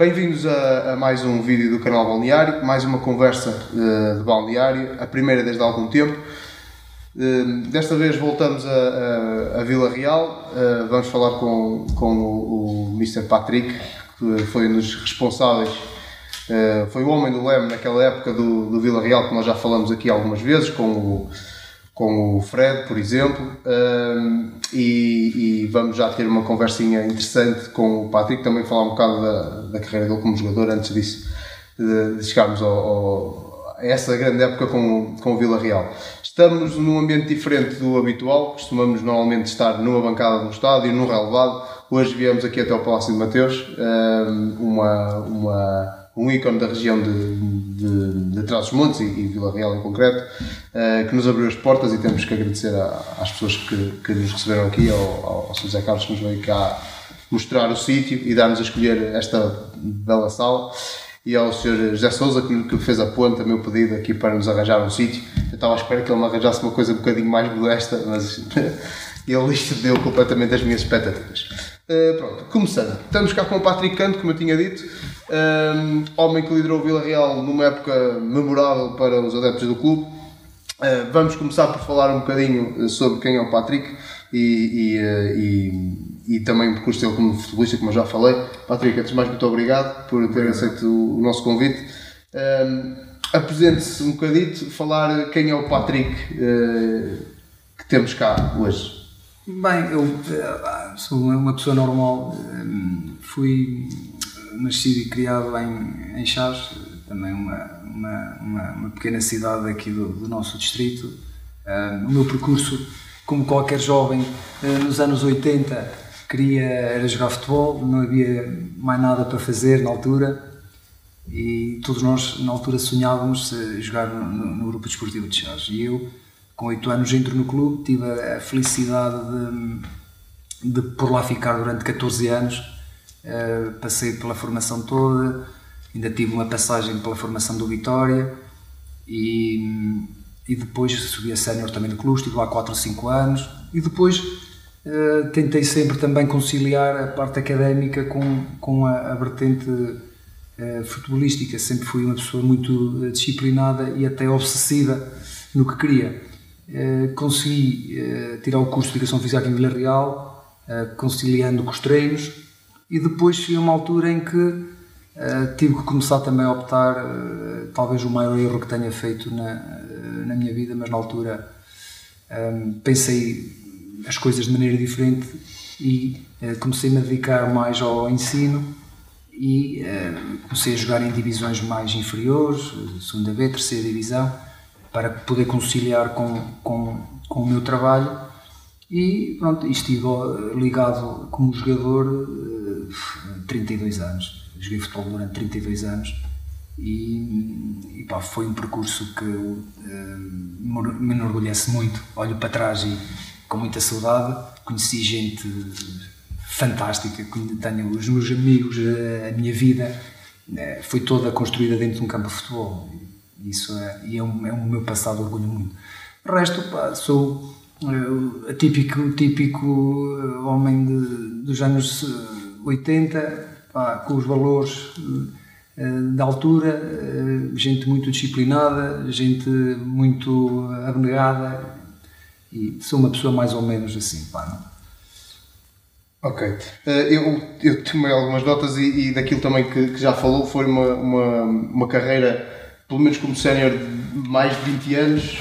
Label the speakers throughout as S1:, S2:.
S1: Bem-vindos a, a, mais um vídeo do canal Balneário, mais uma conversa uh, de balneário, a primeira desde há algum tempo. Uh, desta vez voltamos a, a, a Vila Real, uh, vamos falar com, com o, o Mr. Patrick, que foi um dos responsáveis, foi o homem do Leme naquela época do, do Vila Real, que nós já falamos aqui algumas vezes, com o com o Fred, por exemplo, um, e, e, vamos já ter uma conversinha interessante com o Patrick, também falar um bocado da, da carreira dele como jogador antes disso, de, de chegarmos ao, ao, a essa grande época com, com o Vila Real. Estamos num ambiente diferente do habitual, costumamos normalmente estar numa bancada no estádio, num relevado. Hoje viemos aqui até ao Palácio de Mateus, um, uma, uma um ícone da região de, de, de Trás-os-Montes e, e, Vila Real em concreto, uh, que nos abriu as portas e temos que agradecer a, às pessoas que, que nos receberam aqui, ao, ao, Sr. José Carlos que nos veio cá mostrar o sítio e dar-nos a escolher esta bela sala e ao Sr. José Souza que, que fez a ponta, meu pedido aqui para nos arranjar um sítio. Eu estava à espera que ele me arranjasse uma coisa um bocadinho mais modesta, mas ele isto deu completamente as minhas expectativas. Uh, pronto, começando. Estamos cá com o Patrick Canto, como eu tinha dito, um, homem que liderou o Vila Real numa época memorável para os adeptos do clube. Uh, vamos começar por falar um bocadinho sobre quem é o Patrick e, e, uh, e, e também o percurso dele como futebolista, como eu já falei. Patrick, antes de mais, muito obrigado por ter aceito o nosso convite. Um, Apresente-se um bocadito, falar quem é o Patrick uh, que temos cá hoje.
S2: Bem, eu sou uma pessoa normal, fui nascido e criado em, em Chaves, também uma, uma, uma, uma pequena cidade aqui do, do nosso distrito. Uh, o meu percurso, como qualquer jovem, uh, nos anos 80, queria era jogar futebol, não havia mais nada para fazer na altura e todos nós na altura sonhávamos jogar no, no, grupo desportivo de Chaves. E eu, com 8 anos, entro no clube, tive a felicidade de, de por lá ficar durante 14 anos Uh, passei pela formação toda, ainda tive uma passagem pela formação do Vitória e, e depois subi a sénior também no clube, estive lá 4 ou 5 anos e depois uh, tentei sempre também conciliar a parte académica com, com a, a vertente uh, futebolística. Sempre fui uma pessoa muito disciplinada e até obsessiva no que queria. consegui tirar o curso de Educação Física em Vila Real, conciliando com os treinos e depois cheguei a uma altura em que uh, tive que começar também a optar, uh, talvez o maior erro que tenha feito na, uh, na minha vida, mas na altura um, pensei as coisas de maneira diferente e comecei-me a dedicar mais ao ensino e comecei a jogar em divisões mais inferiores, segunda B, terceira divisão, para poder conciliar com, com, com o meu trabalho. E pronto, estive ligado como jogador 32 anos. Joguei futebol durante 32 anos e, e pá, foi um percurso que uh, me enorgulhece muito. Olho para trás e com muita saudade. Conheci gente fantástica, tenho os meus amigos, a minha vida uh, foi toda construída dentro de um campo de futebol. Isso é, e é, um, é um meu passado orgulho muito. O resto, pá, sou típico, típico homem de, dos anos 80, pá, com os valores uh, da altura, uh, gente muito disciplinada, gente muito abnegada e sou uma pessoa mais ou menos assim, pá?
S1: Ok. Eu, eu tomei algumas notas e, e daquilo também que, que, já falou, foi uma, uma, uma carreira, pelo menos como sénior, de mais de 20 anos,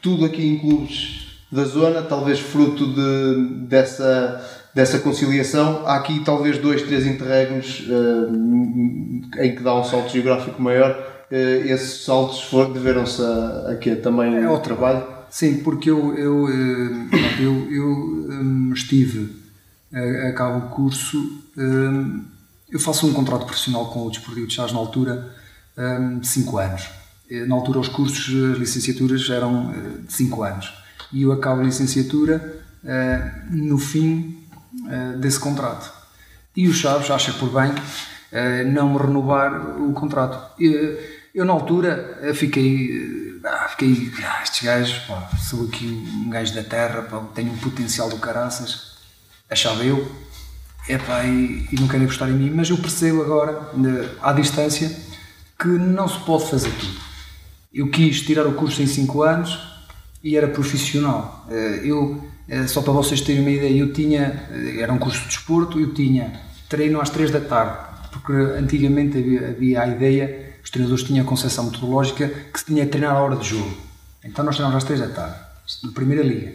S1: tudo aqui em clubes da zona, talvez fruto de, dessa dessa conciliação. Há aqui talvez dois, três interregnos uh, em que dá um salto geográfico maior. Uh, esses saltos deveram-se a, a quê? Também é ao trabalho?
S2: Sim, porque eu, eu, eh, eu, eu estive, acabo o curso, eu faço um contrato profissional com o Desportivo de Chás na altura um, de 5 anos. Na altura os cursos, as licenciaturas eram de 5 anos. E eu acabo a licenciatura no fim desse contrato. E o Chaves acha por bem uh, não renovar o contrato. Eu, eu na altura eh, fiquei, ah, fiquei, ah, estes gajos, pá, sou aqui um gajo da terra, pá, tenho um potencial do caraças, achava eu. epá, e, e não querem apostar em mim, mas eu percebo agora, à distância, que não se pode fazer tudo. Eu quis tirar o curso em 5 anos e era profissional. Eh, eu, eh, só para vocês terem uma ideia, eu tinha, eh, era um curso de desporto, eu tinha treino às 3 da tarde, porque antigamente havia, havia a ideia, os treinadores tinham a concepção metodológica que se tinha que treinar à hora de jogo. Então nós treinávamos às 3 da tarde, na primeira liga.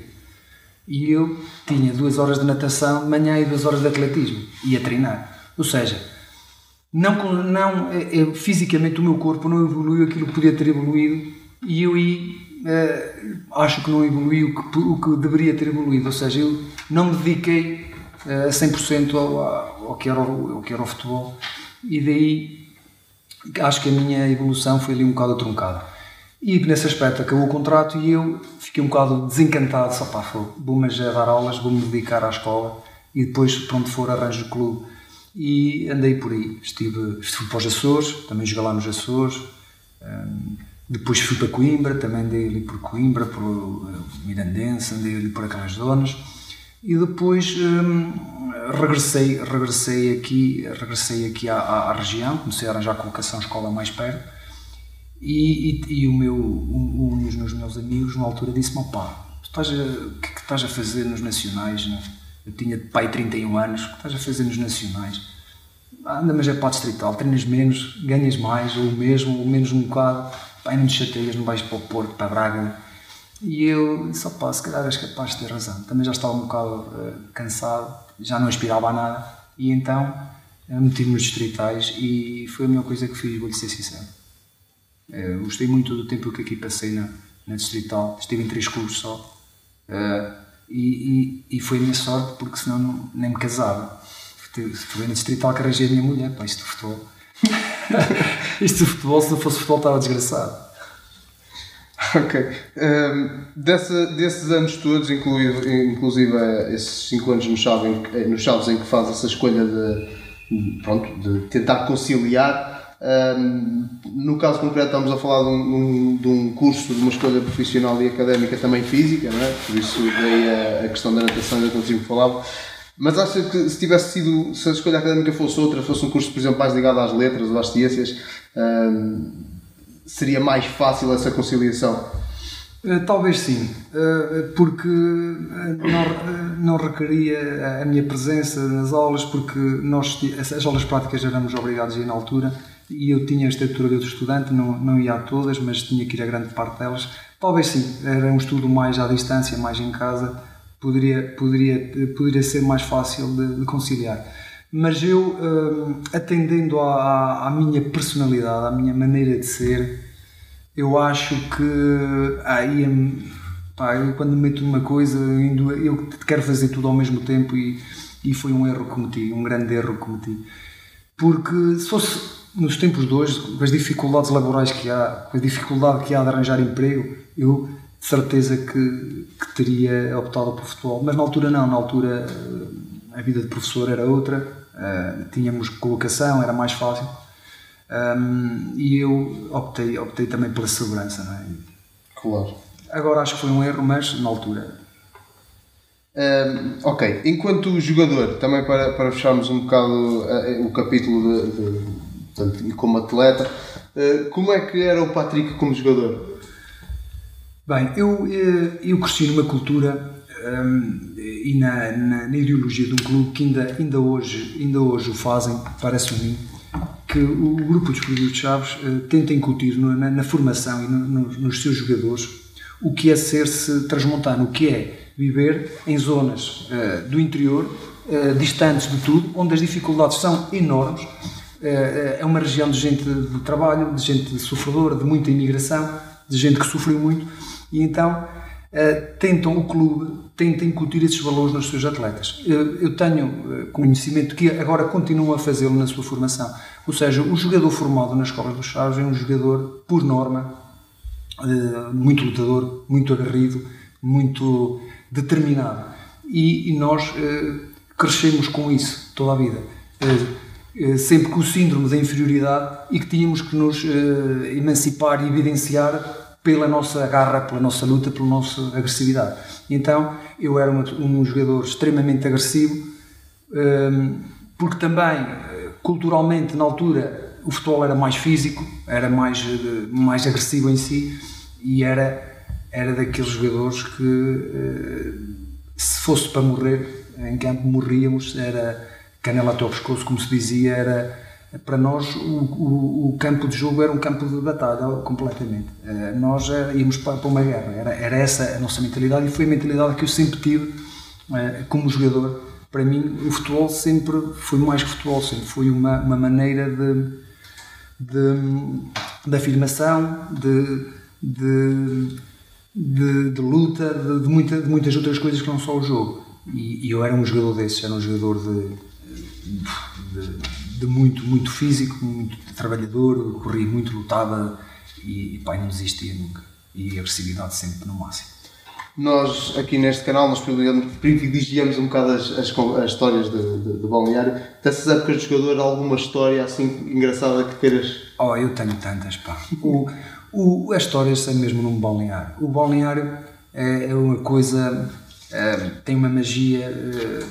S2: E eu tinha duas horas de natação de manhã e duas horas de atletismo. Ia treinar. Ou seja, não, não, é, fisicamente o meu corpo não evoluiu aquilo que podia ter evoluído e eu é, acho que não evoluiu o que, o que deveria ter evoluído. Ou seja, eu não me dediquei a 100% ao, ao, que era ao que era o futebol e daí acho que a minha evolução foi ali um bocado truncada. E nesse aspecto acabou o contrato e eu fiquei um bocado desencantado, só pá, vou-me dar aulas, vou-me dedicar à escola e depois, pronto, for, arranjo o clube. E andei por aí. Estive, estive para os Açores, também joguei lá nos Açores. Um, depois fui para Coimbra, também andei ali por Coimbra, por uh, Mirandense, andei ali por aquelas zonas. E depois um, regressei, regressei aqui, regressei aqui à, à, região, comecei a arranjar colocação escola mais perto e, e, e o meu, um, um, dos meus amigos, na altura, disse-me: a, o que, é que estás a fazer nos Nacionais? Né? Eu tinha pai 31 anos, o que estás a fazer nos Nacionais? Anda, mas é para o distrital, treinas menos, ganhas mais, ou mesmo, ou menos um bocado, pai, não te chateias, não vais para o Porto, para Braga. E eu disse: opá, se calhar és capaz de ter razão. Também já estava um bocado uh, cansado, já não aspirava a nada, e então uh, meti-me nos distritais e foi a melhor coisa que fiz, vou-lhe ser sincero. Uh, gostei muito do tempo que aqui passei na, na Distrital, estive em três clubes só. Uh, e, e, e, foi a minha sorte porque senão não, nem me casava. Foi na Distrital que arranjei a minha mulher, pá, isto do futebol. isto do futebol, se não fosse futebol, estava desgraçado.
S1: Ok. Um, dessa, desses anos todos, inclusive, inclusive eh, esses 5 anos no Chaves, nos Chaves em que faz essa escolha de, pronto, de tentar conciliar um, no caso concreto, estamos a falar de um, de um, curso, de uma escolha profissional e académica também física, não é? por isso daí a, a questão da natação, ainda consigo falar. Mas acha que se tivesse sido, se a escolha académica fosse outra, fosse um curso, por exemplo, mais ligado às letras ou às ciências, um, seria mais fácil essa conciliação?
S2: Eh, talvez sim, eh, porque eh, não, não requeria a minha presença nas aulas, porque nós, as aulas práticas éramos obrigados a ir na altura e eu tinha a estatura de estudante, não, não ia a todas, mas tinha que ir a grande parte delas. Talvez sim, era um estudo mais à distância, mais em casa, poderia, poderia, poderia ser mais fácil de, de conciliar. Mas eu, hum, atendendo à, à, minha personalidade, à minha maneira de ser, eu acho que aí, hum, pá, eu quando me meto numa coisa, eu quero fazer tudo ao mesmo tempo e, e foi um erro que cometi, um grande erro que cometi. Porque se fosse nos tempos de hoje, com as dificuldades laborais que há, com a dificuldade que há de arranjar emprego, eu de certeza que, que teria optado pelo futebol. Mas na altura não, na altura eh, a vida de professor era outra, uh, tínhamos colocação, era mais fácil. Um, e eu optei, optei também pela segurança. Não é?
S1: Claro.
S2: Agora acho que foi um erro, mas na altura.
S1: Um, ok, enquanto jogador, também para, para fecharmos um bocado uh, o capítulo de, de portanto, como atleta. Eh, como é que era o Patrick como jogador?
S2: Bem, eu, eh, eu cresci numa cultura um, e na, na, na, ideologia de um clube que ainda, ainda, hoje, ainda hoje o fazem, parece-me que o grupo dos Clubes de Chaves uh, tenta incutir na, na, formação e no, no, nos seus jogadores o que é ser-se transmontano, o que é viver em zonas uh, do interior, uh, distantes de tudo, onde as dificuldades são enormes. É uma região de gente de trabalho, de gente sofredora, de muita imigração, de gente que sofreu muito e então é, tentam, o clube tenta incutir esses valores nos seus atletas. Eu tenho conhecimento que agora continuam a fazê-lo na sua formação. Ou seja, o jogador formado na Escola dos Chaves é um jogador, por norma, muito lutador, muito agarrido, muito determinado. E, nós crescemos com isso toda a vida eh, sempre com o síndrome da inferioridade e que tínhamos que nos uh, emancipar e evidenciar pela nossa garra, pela nossa luta, pela nossa agressividade. Então eu era uma, um jogador extremamente agressivo, Hum, porque também, culturalmente, na altura, o futebol era mais físico, era mais, mais agressivo em si e era, era daqueles jogadores que, se fosse para morrer em campo, morríamos, era canela até ao pescoço, como se dizia, era para nós o, o, o, campo de jogo era um campo de batalha completamente. Uh, nós uh, íamos para, para, uma guerra, era, era essa a nossa mentalidade e foi a mentalidade que eu sempre tive como jogador. Para mim, o futebol sempre foi mais que futebol, sempre foi uma, uma maneira de, de, de afirmação, de, de, de, de luta, de, de, muita, de muitas outras coisas que não só o jogo. E, e eu era um jogador desses, era um jogador de, de muito, muito físico, muito trabalhador, corria muito, lutava e, e pai, não desistia nunca. E agressividade sempre no máximo.
S1: Nós, aqui neste canal, nós privilegiamos um bocado as, as, as histórias de, de, de balneário. Dessas épocas de jogador, alguma história assim engraçada que queiras?
S2: Oh, eu tenho tantas, pá. O, o, as histórias são mesmo num balneário. O balneário é, é uma coisa, é, tem uma magia é,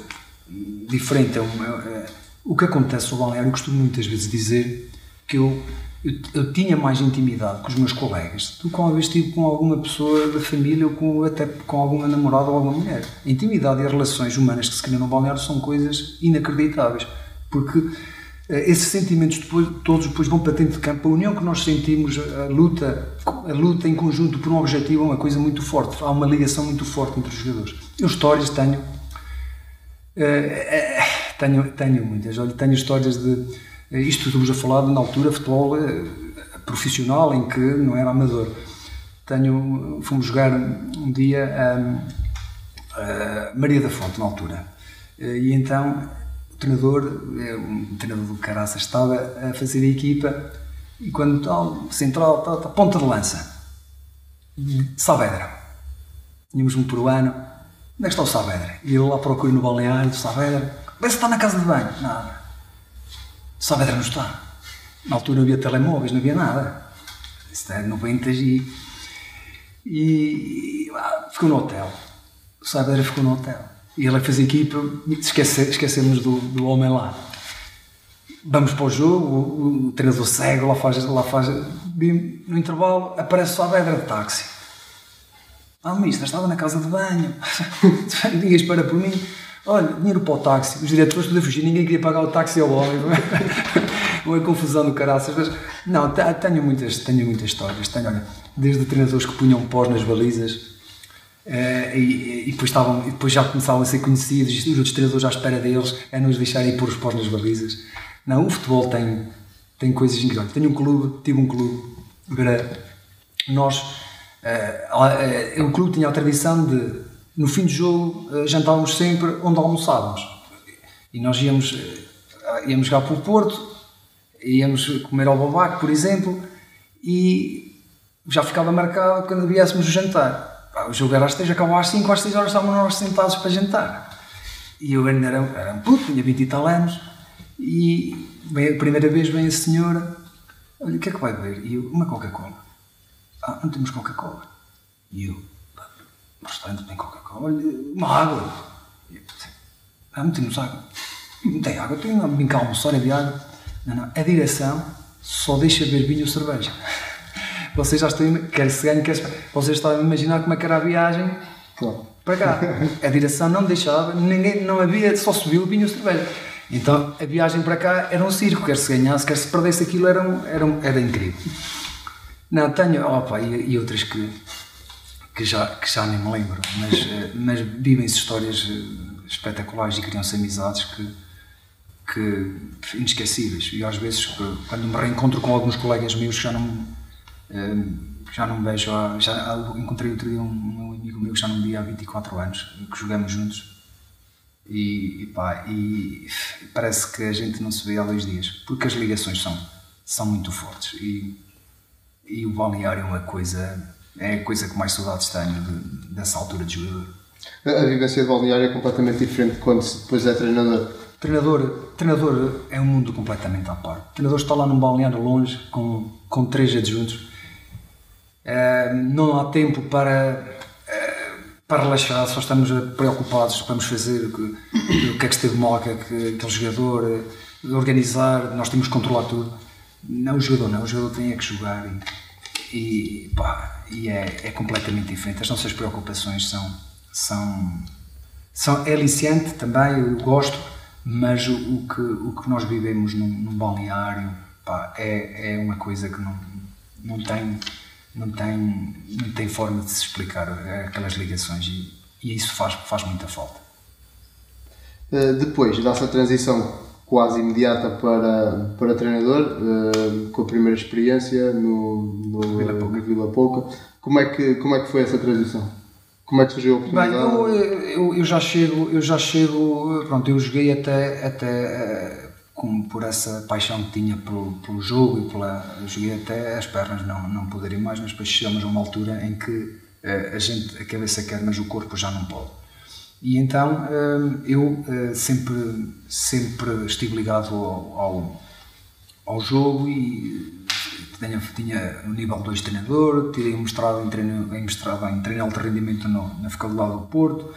S2: diferente. É uma, é, o que acontece no balneário, eu costumo muitas vezes dizer que eu, eu, eu, tinha mais intimidade com os meus colegas do que uma vez tive com alguma pessoa da família ou com, até com alguma namorada ou alguma mulher. A intimidade e as relações humanas que se criam no balneário são coisas inacreditáveis, porque eh, esses sentimentos depois, todos depois vão para dentro de campo. A união que nós sentimos, a luta, a luta em conjunto por um objetivo é uma coisa muito forte. Há uma ligação muito forte entre os jogadores. Eu histórias tenho. Uh, uh, tenho, tenho muitas. Olha, tenho histórias de. Isto estamos a falar de, na altura, futebol eh, profissional, em que não era amador. Tenho, fomos jogar um dia a, a Maria da Fonte, na altura. Eh, e então o treinador, eh, um treinador do Caraça, estava a fazer a equipa e quando tal, central, tal, tal, ponta de lança, Saavedra. Tínhamos um peruano, onde é que está o Saavedra? E ele lá procura no balneário, Saavedra, Vê se está na casa de banho. Nada. Saavedra não está. Na altura não havia telemóveis, não havia nada. Isso é 90 e. E. Ah, ficou no hotel. O Saavedra ficou no hotel. E ele fez a equipa, esquece, esquecemos do, do homem lá. Vamos para o jogo, o, o treinador cego lá faz, lá faz. No intervalo aparece o Saavedra de táxi. Ah, mister, estava na casa de banho. Ninguém espera por mim. Olha, dinheiro para o táxi, os diretores poder fugir, ninguém queria pagar o táxi ao homem. Uma confusão do caraças. Mas, não, tenho muitas, tenho muitas histórias. Tenho, olha, desde treinadores que punham pós nas balizas Uh, e, e, depois estavam, e depois já começavam a ser conhecidos, os outros treinadores à espera deles, a nos deixarem pôr os pós nas balizas. Não, o futebol tem, tem coisas incríveis. Tenho um clube, tive um clube para nós. Uh, uh, o clube tinha a tradição de no fim do jogo eh, jantávamos sempre onde almoçávamos. E nós íamos, eh, íamos jogar para o Porto, íamos comer ao Babaco, por exemplo, e já ficava marcado quando viéssemos o jantar. O jogo era às 3, acabou às 5, às 6 horas estávamos nós sentados para jantar. E eu ainda era, era um puto, tinha 20 e tal anos, e a primeira vez vem a senhora, olha, o que é que vai beber? E eu, uma Coca-Cola. Ah, não temos Coca-Cola. E eu, no restaurante tem Coca-Cola, uma água. Ah, não temos água. Não tem água, tenho uma brincar almoçar de água. Não, não. A direção só deixa beber vinho ou cerveja. Vocês já estão, quer se ganhe, quer se... Vocês estão a imaginar como é que era a viagem claro. para cá. A direção não deixava, ninguém, não havia, só subiu o vinho ou cerveja. Então a viagem para cá era um circo, quer se ganhasse, quer se perdesse aquilo, era, um, era, um, era incrível. Não, tenho, opa, e, e outras que que já, que já nem me lembro, mas, eh, mas vivem-se histórias eh, espetaculares e criam-se amizades que, que inesquecíveis. E às vezes, quando me reencontro com alguns colegas meus que já não, eh, já não vejo, já encontrei outro dia um, um amigo meu que já não via há 24 anos, que jogamos juntos. E, e, pá, e parece que a gente não se vê há dois dias, porque as ligações são, são muito fortes. E, e o balneário é uma coisa é a coisa que mais saudades tenho de, dessa altura de jogador.
S1: A vivência de balneário é completamente diferente quando depois é treinador.
S2: Treinador, treinador é um mundo completamente à parte. O treinador está lá num balneário longe, com, com três adjuntos. Uh, não há tempo para, uh, para relaxar, só estamos preocupados, vamos fazer, o que, o que é que esteve mal, que que aquele jogador, organizar, nós temos que controlar tudo. Não, o jogador não, o jogador tem é que jogar e, e, pá, e é, é completamente diferente. As nossas preocupações são, são, são é aliciante também, eu gosto, mas o, o, que, o que nós vivemos num, num balneário pá, é, é uma coisa que não, não tem não tem, não tem forma de se explicar aquelas ligações e, e isso faz, faz muita falta.
S1: Uh, depois dessa transição quase imediata para, para treinador, uh, com a primeira experiência no, no, Vila Pouca. no Vila Pouca, como é, que, como é que foi essa transição? Como é que surgiu a oportunidade?
S2: Bem, eu, eu, eu, já chego, eu já chego, pronto, eu joguei até, até como por essa paixão que tinha pelo, pelo jogo e pela. Eu joguei até as pernas não, não poderiam mais, mas depois chegamos a uma altura em que a gente, a cabeça quer, mas o corpo já não pode. E então uh, eu uh, sempre, sempre estive ligado ao, ao, jogo e tinha, tinha no nível 2 treinador, tirei um mestrado em treino, em, mestrado em treino de rendimento no, na Faculdade do Porto.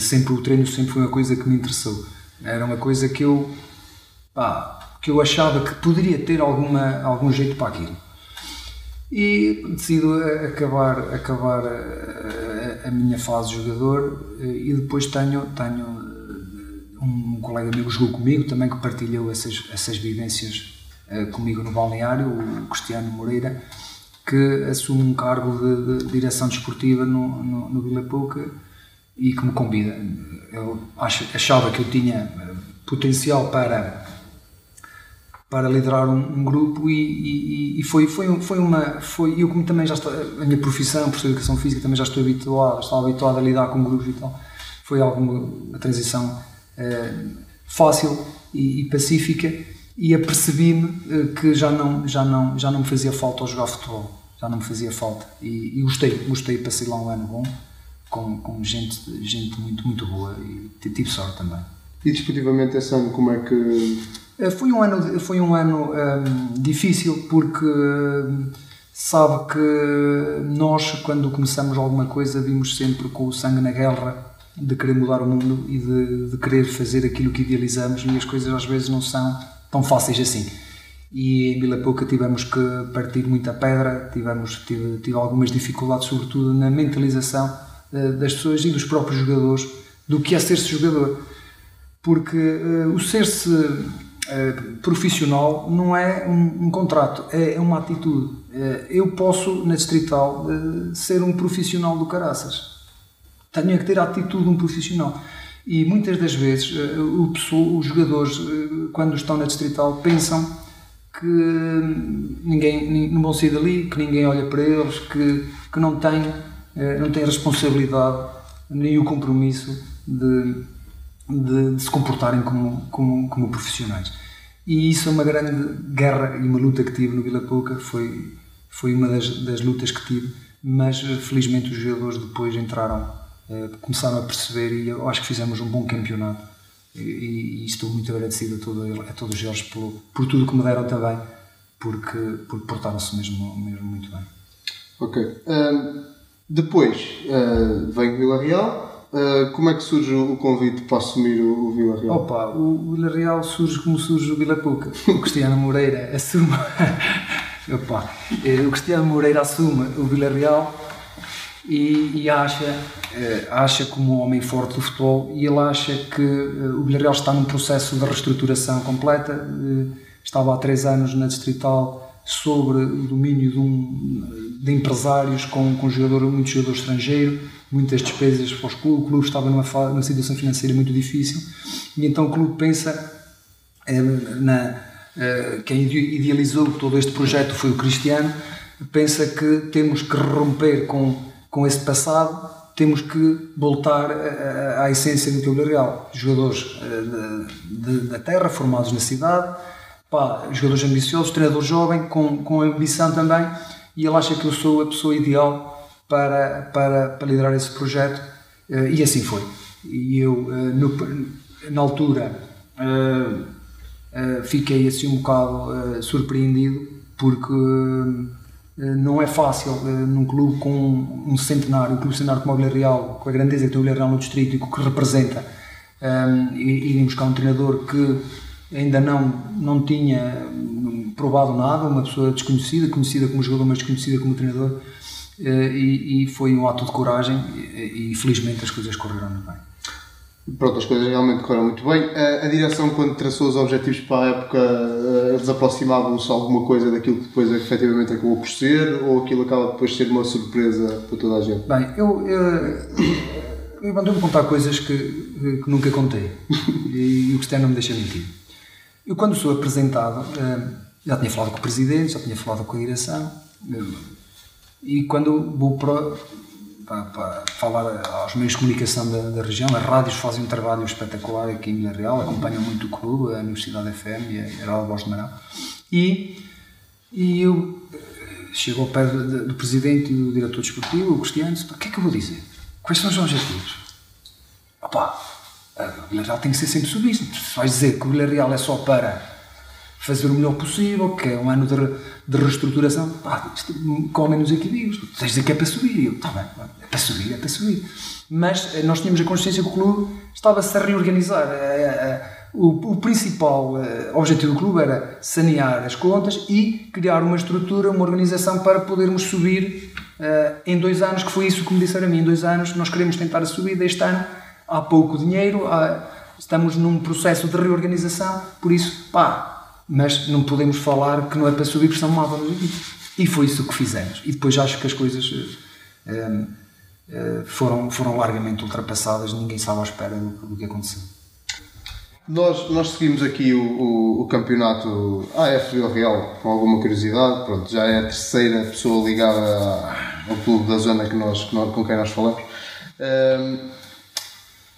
S2: sempre o treino sempre foi uma coisa que me interessou. Era uma coisa que eu pá, que eu achava que poderia ter alguma, algum jeito para aquilo. E decido acabar, acabar minha fase de jogador e depois tenho, tenho um colega meu que jogou comigo, também que partilhou essas, essas vivências uh, comigo no balneário, o Cristiano Moreira, que assume um cargo de, de direção desportiva no, no, no Vila Pouca e que me convida. Eu achava que eu tinha potencial para para liderar um, um grupo e, e, e, foi, foi, foi uma foi eu como também já estou a minha profissão professor de educação física também já estou habituado estava habituado a lidar com grupos e tal foi alguma uma transição eh, fácil e, e, pacífica e apercebi-me eh, que já não já não já não me fazia falta ao jogar futebol já não me fazia falta e, gostei gostei passei lá um ano bom com, com gente gente muito muito boa e tive sorte também
S1: e desportivamente esse ano como é que
S2: eh, foi um ano, foi um ano um, ehm, difícil porque ehm, sabe que nós, quando começamos alguma coisa, vimos sempre com o sangue na guerra de querer mudar o mundo e de, de querer fazer aquilo que idealizamos e as coisas às vezes não são tão fáceis assim. E em Vila Pouca tivemos que partir muita pedra, tivemos tive, tive algumas dificuldades, sobretudo na mentalização uh, das pessoas e dos próprios jogadores do que é ser-se jogador. Porque uh, o ser-se eh, profissional não é um, um contrato, é, é, uma atitude. Uh, eu posso, na Distrital, uh, ser um profissional do caraças. Tenho que ter a atitude de um profissional. E muitas das vezes o pessoa, os jogadores, quando estão na Distrital, pensam que ninguém não vão sair dali, que ninguém olha para eles, que, que não têm não têm responsabilidade nem o compromisso de de, de se comportarem como, como, como, profissionais. E isso é uma grande guerra e uma luta que tive no Vila Pouca, foi, foi uma das, das lutas que tive, mas felizmente os jogadores depois entraram, eh, começaram a perceber e eu acho que fizemos um bom campeonato. E, e estou muito agradecido a, todo, a todos eles por, por tudo que me deram também, porque, porque portaram-se mesmo, mesmo muito bem.
S1: Ok. Um, depois uh, vem Vila Real, Uh, como é que surge o convite para assumir o, o Vila Real?
S2: Opa, o Vila Real surge como surge o Vila Pouca. O Cristiano Moreira assume. Opa, eh, o Cristiano Moreira assume o Vila Real e, e acha, uh, acha como um homem forte do futebol e ele acha que o Vila Real está num processo de reestruturação completa. estava há três anos na Distrital sobre o domínio de, um, de empresários com, com jogador, muito jogador estrangeiro muitas despesas para os clubes, o clube estava numa, numa situação financeira muito difícil e então o clube pensa eh, na, eh, quem idealizou todo este projeto foi o Cristiano, pensa que temos que romper com, com esse passado, temos que voltar à, à essência do Vila Real. Jogadores eh, de, de, da terra, formados na cidade, pá, jogadores ambiciosos, treinador jovem, com, com ambição também, e ele acha que eu sou a pessoa ideal para, para, para liderar esse projeto eh, e assim foi. E eu, eh, no, na altura, eh, fiquei assim um bocado surpreendido porque não é fácil num clube com um centenário, um clube centenário como o Villarreal, com a grandeza que tem o Villarreal no distrito e o que representa, irem buscar um treinador que ainda não, não tinha provado nada, uma pessoa desconhecida, conhecida como jogador, mas desconhecida como treinador, e, e foi um ato de coragem e, e felizmente as coisas correram bem.
S1: Pronto, as coisas realmente correram muito bem. A, a, direção, quando traçou os objetivos para a época, eh, eles aproximavam-se alguma coisa daquilo que depois efetivamente acabou por ser, ou aquilo acaba depois de ser uma surpresa para toda a gente?
S2: Bem, eu, eu, eu mandou-me contar coisas que, que nunca contei e, e o Cristiano não me deixa mentir. Eu, quando sou apresentado, eh, já tinha falado com o presidente, já tinha falado com a direção, eh, e quando vou para para, para, falar aos meios de comunicação da, da, região. As rádios fazem um trabalho espetacular aqui em Vila Real, acompanham muito o clube, a Universidade FM e a Heraldo Voz de Marão. E, e eu eh, chego ao pé do, do, presidente e do diretor desportivo, o Cristiano, o que é que eu vou dizer? Quais são os objetivos? Opa, o Vila Real tem que ser sempre subido. Se vais dizer que o Vila Real é só para fazer o melhor possível, que é um ano de, de reestruturação, pá, comem nos equilíbrios, tens dizer que é para subir, eu, está bem, é para subir, é para subir. Mas eh, nós tínhamos a consciência que o clube estava-se a reorganizar. Eh, eh, o, o, principal objetivo do clube era sanear as contas e criar uma estrutura, uma organização para podermos subir em dois anos, que foi isso que me disseram a mim, em dois anos nós queremos tentar a subida, este ano há pouco dinheiro, há, estamos num processo de reorganização, por isso, pá, mas não podemos falar que não é para subir porque senão mata E foi isso que fizemos. E depois acho que as coisas uh, uh, foram, foram largamente ultrapassadas, ninguém estava à espera do, do que aconteceu.
S1: Nós, nós seguimos aqui o, o, o campeonato AF Vila Real com alguma curiosidade. Pronto, já é a terceira pessoa ligada ao clube da zona que nós, que nós com quem nós falamos. Um,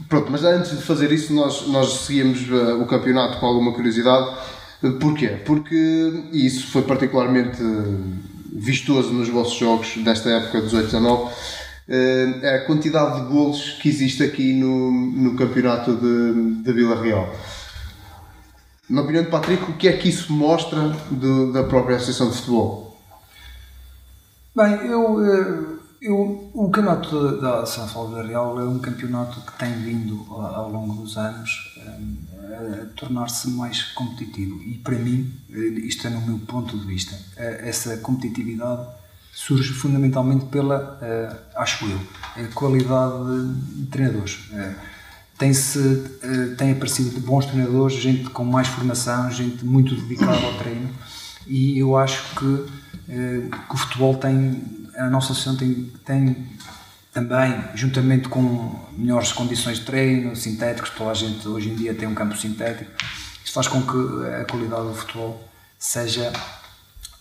S1: pronto, mas antes de fazer isso, nós, nós seguimos uh, o campeonato com alguma curiosidade Porquê? Porque isso foi particularmente vistoso nos vossos jogos desta época 18-19 eh, a quantidade de golos que existe aqui no, no campeonato de, de Vila Real. Na opinião de Patrick, o que é que isso mostra de, da própria Associação de Futebol?
S2: Bem, eu, eh, eu, o campeonato da São Paulo Vila Real é um campeonato que tem vindo ao longo dos anos eh, tornar-se mais competitivo. E para mim, isto é no meu ponto de vista, essa competitividade surge fundamentalmente pela, eh, acho eu, qualidade de treinadores. Eh, tem-se, eh, tem aparecido bons treinadores, gente com mais formação, gente muito dedicada ao treino e eu acho que, que o futebol tem, a nossa associação tem, tem também, juntamente com melhores condições de treino, sintéticos, toda a gente hoje em dia tem um campo sintético, isso faz com que a qualidade do futebol seja,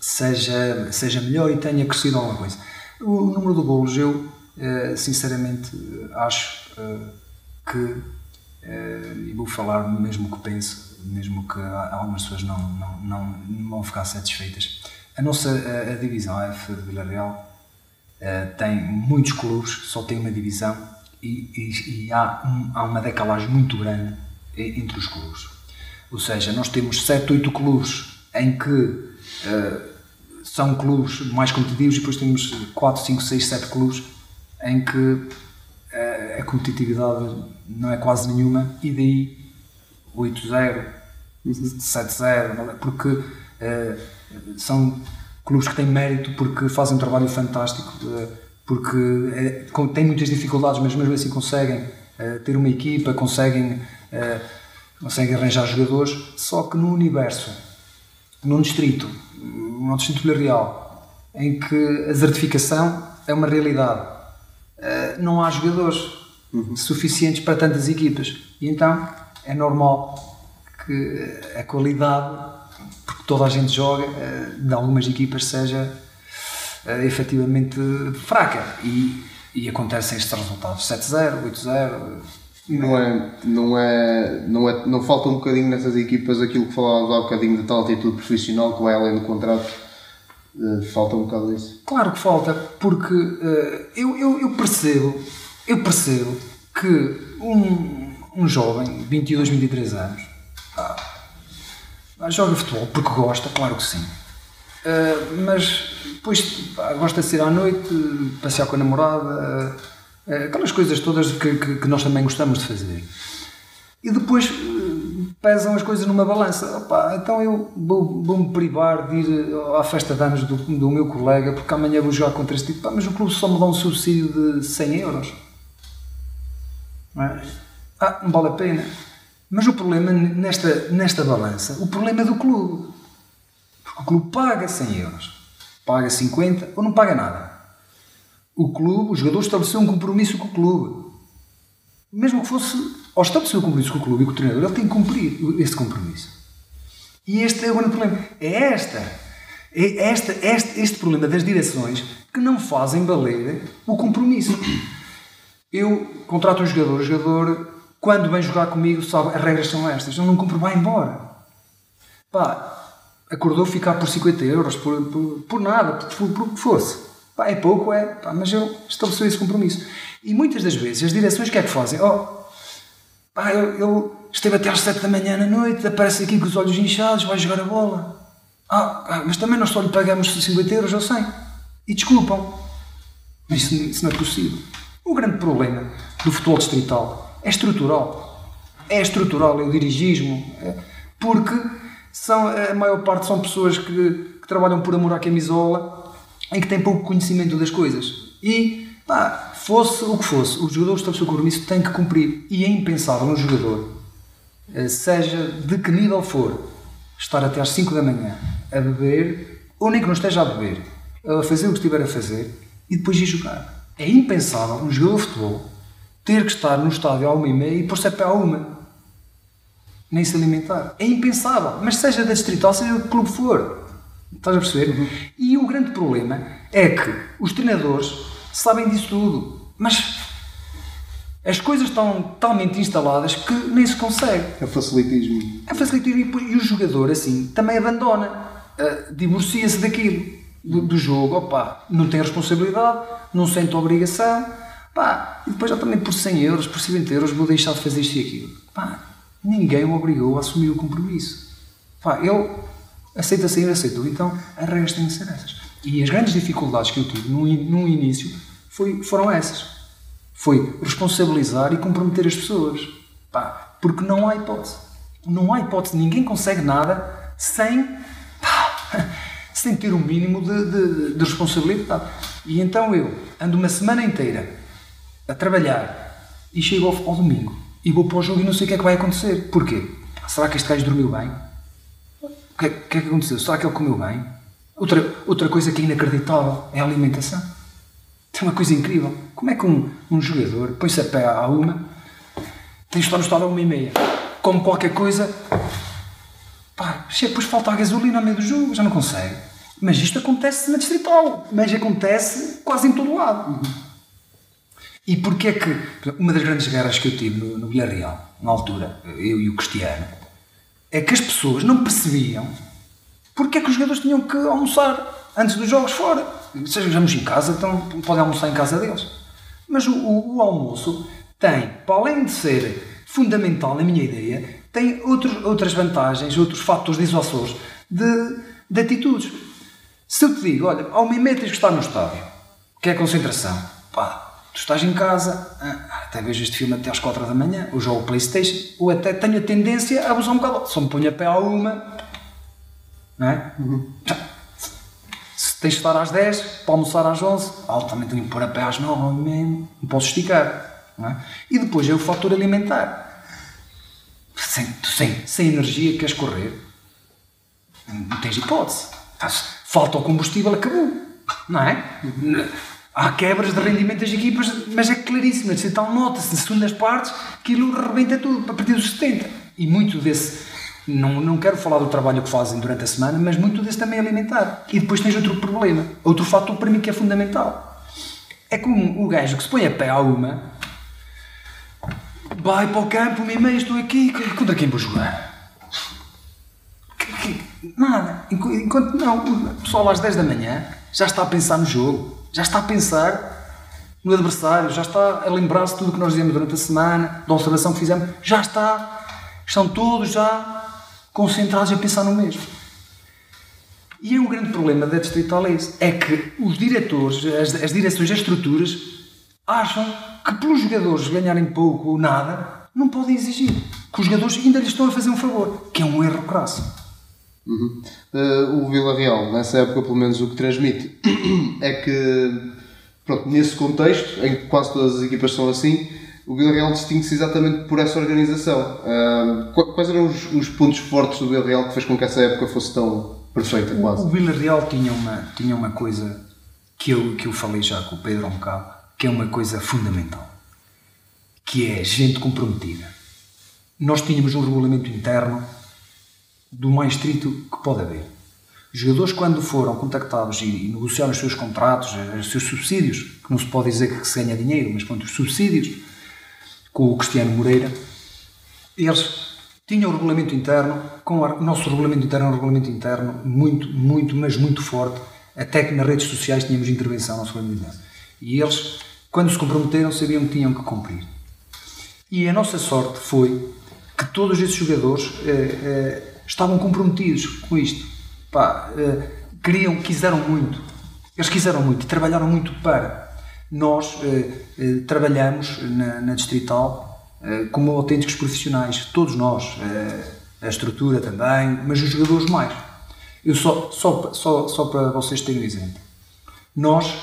S2: seja, seja melhor e tenha crescido alguma coisa. O número de golos, eu eh, sinceramente acho eh, que, eh, e vou falar mesmo que penso, mesmo que algumas pessoas não, não, não, não vão ficar satisfeitas, a nossa a, divisão F de Vila Eh, tem muitos clubes, só tem uma divisão e, e, e há, um, há, uma decalagem muito grande entre os clubes. Ou seja, nós temos 7, 8 clubes em que uh, são clubes mais competitivos e depois temos 4, 5, 6, 7 clubes em que uh, a competitividade não é quase nenhuma e daí 8-0, 7-0, porque uh, são clubes que têm mérito porque fazem um trabalho fantástico, eh, porque é, têm muitas dificuldades, mas mesmo assim conseguem eh, ter uma equipa, conseguem, eh, conseguem arranjar jogadores, só que no universo, num distrito, num distrito Vila Real, em que a desertificação é uma realidade, não há jogadores uhum. suficientes para tantas equipas. E então é normal que a qualidade porque toda a gente joga, eh, de algumas equipas seja eh, efetivamente fraca. E, e acontecem estes resultados: 7-0, 8-0.
S1: Não é, não, é, não é, não falta um bocadinho nessas equipas aquilo que falávamos há um bocadinho de tal atitude profissional que vai além do contrato? Falta um bocado isso?
S2: Claro que falta, porque eu, eu, eu, percebo, eu percebo que um, um jovem, 22, 23 anos, joga futebol porque gosta, claro que sim. Uh, mas depois pá, gosta de sair à noite, passear com a namorada, uh, aquelas coisas todas que, que, que, nós também gostamos de fazer. E depois pesam as coisas numa balança. Opa, então eu vou-me vou privar de ir à festa de anos do, do meu colega porque amanhã vou jogar contra este tipo. mas o clube só me dá um subsídio de 100 euros. Não é? Ah, não vale a pena. Mas o problema nesta, nesta balança, o problema é do clube. Porque o clube paga 100 euros, paga 50 ou não paga nada. O clube, o jogador estabeleceu um compromisso com o clube. Mesmo que fosse, ou estabeleceu um compromisso com o clube e com o treinador, ele tem que cumprir esse compromisso. E este é o grande problema. É esta, é esta, este, este problema das direções que não fazem valer o compromisso. Eu contrato um jogador, o jogador quando vem jogar comigo, sabe, as regras são estas. Eu não compro, vai embora. Pá, acordou ficar por 50 euros, por, por, por nada, por, por, o que fosse. Pá, é pouco, é, pá, mas eu estabeleceu esse compromisso. E muitas das vezes as direções o que é que fazem? Oh, pá, ele, ele esteve até às 7 da manhã na noite, aparece aqui com os olhos inchados, vai jogar a bola. Ah mas também nós só lhe pagamos 50 euros ou 100. E desculpam. Mas isso, isso não é possível. O grande problema do futebol distrital é estrutural. É estrutural, é o dirigismo. É, porque são, a maior parte são pessoas que, que, trabalham por amor à camisola em que têm pouco conhecimento das coisas. E, pá, fosse o que fosse, o jogador está o compromisso tem que cumprir. E é impensável um jogador, eh, seja de que nível for, estar até às 5 da manhã a beber, ou nem que não esteja a beber, a fazer o que estiver a fazer e depois ir jogar. É impensável um jogador de futebol ter que estar no estádio à uma e meia e pôr-se a pé à uma. Nem se alimentar. É impensável. Mas seja da distrital, seja do clube for. Estás a perceber? Uhum. E o grande problema é que os treinadores sabem disso tudo. Mas as coisas estão talmente instaladas que nem se consegue.
S1: É facilitismo.
S2: É facilitismo e, o jogador, assim, também abandona. Uh, Divorcia-se daquilo, do, do jogo. Opa, não tem responsabilidade, não sente obrigação Pá, e depois já também por 100 euros, por 50 euros vou deixar de fazer isto e aquilo. Pá, ninguém o obrigou a assumir o compromisso. Pá, ele aceita sair, aceitou. Então as regras têm que ser essas. E as grandes dificuldades que eu tive no, no início foi, foram essas. Foi responsabilizar e comprometer as pessoas. Pá, porque não há hipótese. Não há hipótese. Ninguém consegue nada sem, pá, sem ter o um mínimo de, de, de responsabilidade. E então eu ando uma semana inteira a trabalhar e chego ao, ao, domingo e vou para o jogo e não sei o que é que vai acontecer. Porquê? Será que este gajo dormiu bem? O que, é, que é que aconteceu? Será que ele comeu bem? Outra, outra coisa que é inacreditável é a alimentação. É uma coisa incrível. Como é que um, um jogador põe-se a pé à uma, tem de estar no estado a uma e meia, come qualquer coisa, pá, depois falta a gasolina no meio do jogo, já não consegue. Mas isto acontece na distrital, mas acontece quase em todo lado. E porquê é que. Uma das grandes guerras que eu tive no, no Villarreal, na altura, eu e o Cristiano, é que as pessoas não percebiam porque é que os jogadores tinham que almoçar antes dos jogos fora. Se estamos em casa, então podem almoçar em casa deles. Mas o, o, o, almoço tem, para além de ser fundamental na minha ideia, tem outros, outras vantagens, outros fatores dissuasores de, de atitudes. Se eu te digo, olha, ao uma e que estar no estádio, que é a concentração, pá, tu estás em casa, ah, até vejo este filme até às 4 da manhã, ou jogo Playstation, ou até tenho a tendência a abusar um bocado. Só me ponho a pé à uma, não é? Uhum. Se tens de estar às 10, para almoçar às 11, altamente tenho que pôr a pé às 9, não posso esticar. Não é? E depois é o fator alimentar. Sem, sem, sem energia, queres correr? Não tens hipótese. Falta o combustível, acabou. Não é? Uhum há quebras de rendimento das equipas, mas é claríssimo, assim, então nota-se nas segundas partes que aquilo rebenta tudo, a partir dos 70. E muito desse, não, não quero falar do trabalho que fazem durante a semana, mas muito desse também é alimentar. E depois tens outro problema, outro fator para mim que é fundamental. É como o gajo que se põe a pé à uma, vai para o campo, uma e meia, estou aqui, contra quem vou jogar? Nada. Enquanto não, o pessoal às 10 da manhã já está a pensar no jogo já está a pensar no adversário, já está a lembrar-se de tudo o que nós dizemos durante a semana, da observação que fizemos, já está, estão todos já concentrados a pensar no mesmo. E é um grande problema da Distrital é. É que os diretores, as, as direções, as estruturas, acham que pelos jogadores ganharem pouco ou nada, não podem exigir. Que os jogadores ainda lhes estão a fazer um favor. Que é um erro crasso.
S1: Uhum. Uh, o Vila Real, nessa época, pelo menos o que transmite, é que, pronto, nesse contexto, em que quase todas as equipas são assim, o Vila Real distingue-se exatamente por essa organização. Uh, quais eram os, os, pontos fortes do Vila Real que fez com que essa época fosse tão perfeita, quase?
S2: O, o Vila Real tinha uma, tinha uma coisa que eu, que eu falei já com o Pedro há um bocado, que é uma coisa fundamental, que é gente comprometida. Nós tínhamos um regulamento interno do mais estrito que pode haver. Os jogadores, quando foram contactados e, negociaram os seus contratos, os seus subsídios, que não se pode dizer que se ganha dinheiro, mas pronto, os subsídios, com o Cristiano Moreira, eles tinham o regulamento interno, com o nosso regulamento interno é um regulamento interno muito, muito, mas muito forte, até que nas redes sociais tínhamos intervenção no nosso regulamento interno. E eles, quando se comprometeram, sabiam que tinham que cumprir. E a nossa sorte foi que todos esses jogadores eh, eh, estavam comprometidos com isto. Pá, eh, queriam, quiseram muito. Eles quiseram muito e trabalharam muito para. Nós eh, trabalhamos na, na Distrital como autênticos profissionais, todos nós, a estrutura também, mas os jogadores mais. Eu só, só, só, só para vocês terem um exemplo. Nós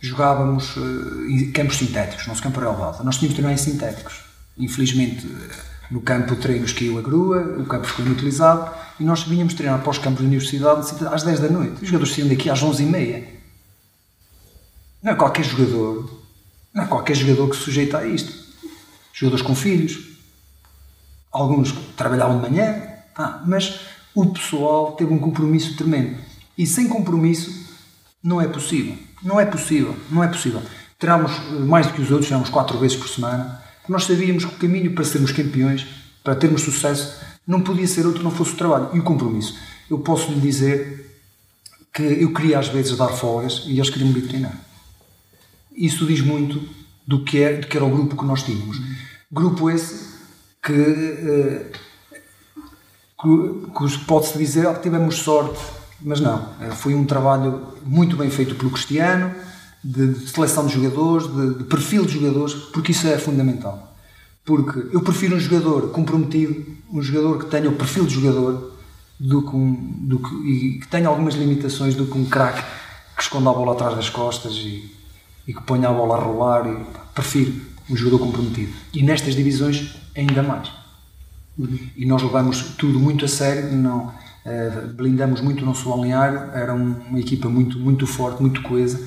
S2: jogávamos em campos sintéticos, nosso campo era elevado. Nós tínhamos também sintéticos. Infelizmente, no campo de treinos caiu a grua, o campo ficou inutilizado e nós vinhamos treinar para os campos da universidade às 10 da noite. Os jogadores saíam daqui às 11 e meia. Não é qualquer jogador, não é qualquer jogador que se sujeita a isto. Jogadores com filhos, alguns trabalhavam de manhã, tá, mas o pessoal teve um compromisso tremendo. E sem compromisso não é possível. Não é possível. Não é possível. Treinámos mais do que os outros, treinámos quatro vezes por semana nós sabíamos que o caminho para sermos campeões, para termos sucesso, não podia ser outro não fosse o trabalho e o compromisso. Eu posso lhe dizer que eu queria às vezes dar folgas e eles queriam me treinar. Isso diz muito do que, é, do que era o grupo que nós tínhamos. Grupo esse que, eh, que, que pode-se dizer que ah, tivemos sorte, mas não. Eh, foi um trabalho muito bem feito pelo Cristiano, de seleção de jogadores, de, de, perfil de jogadores, porque isso é fundamental. Porque eu prefiro um jogador comprometido, um jogador que tenha o perfil de jogador, do que um, do que, e que tenha algumas limitações do que um craque que esconda a bola atrás das costas e, e que ponha a bola a rolar. E, prefiro um jogador comprometido. E nestas divisões, ainda mais. E nós levamos tudo muito a sério, não, uh, blindamos muito o nosso balneário, era uma equipa muito, muito forte, muito coesa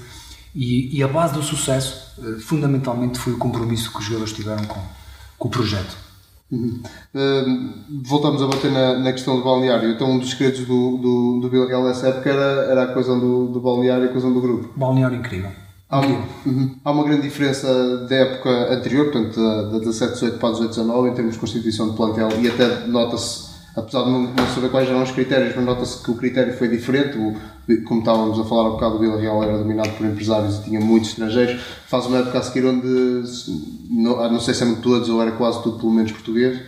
S2: e, e a base do sucesso, eh, fundamentalmente, foi o compromisso que os jogadores tiveram com, com o projeto.
S1: Uhum. Uh, voltamos a bater na, na, questão do balneário. Então, um dos segredos do, do, do Real nessa época era, era a coesão do, do balneário e a coesão do grupo.
S2: Balneário incrível.
S1: Há, uhum. Há uma grande diferença da época anterior, portanto, da, da 17, 18 para 18, 19, em termos de constituição de plantel e até nota-se apesar de não, não saber quais eram os critérios, mas nota-se que o critério foi diferente. O, como estávamos a falar um bocado, o Vila Real era dominado por empresários e tinha muitos estrangeiros. Faz uma época a seguir onde, não, não sei se eram todos ou era quase tudo pelo menos português.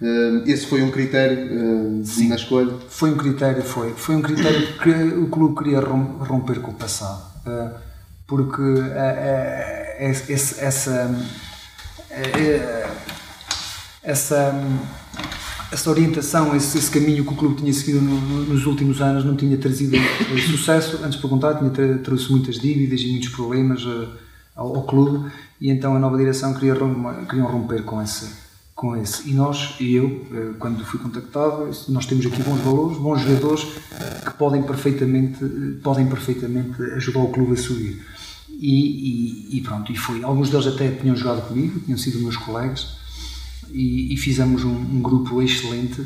S1: Uh, esse foi um critério uh, Sim, na escolha?
S2: Foi um critério, foi. Foi um critério que o clube queria romper com o passado. Porque essa, essa, essa orientação, esse, esse, caminho que o clube tinha seguido no, no, nos últimos anos não tinha trazido sucesso, antes pelo contrário, tinha trouxe muitas dívidas e muitos problemas uh, ao, ao, clube e então a nova direção queria queriam romper com esse, com esse. E nós, e eu, uh, quando fui contactado, nós temos aqui bons valores, bons jogadores que podem perfeitamente, podem perfeitamente ajudar o clube a subir. E, e, e pronto, e foi. Alguns deles até tinham jogado comigo, tinham sido meus colegas e, e fizemos um, um, grupo excelente.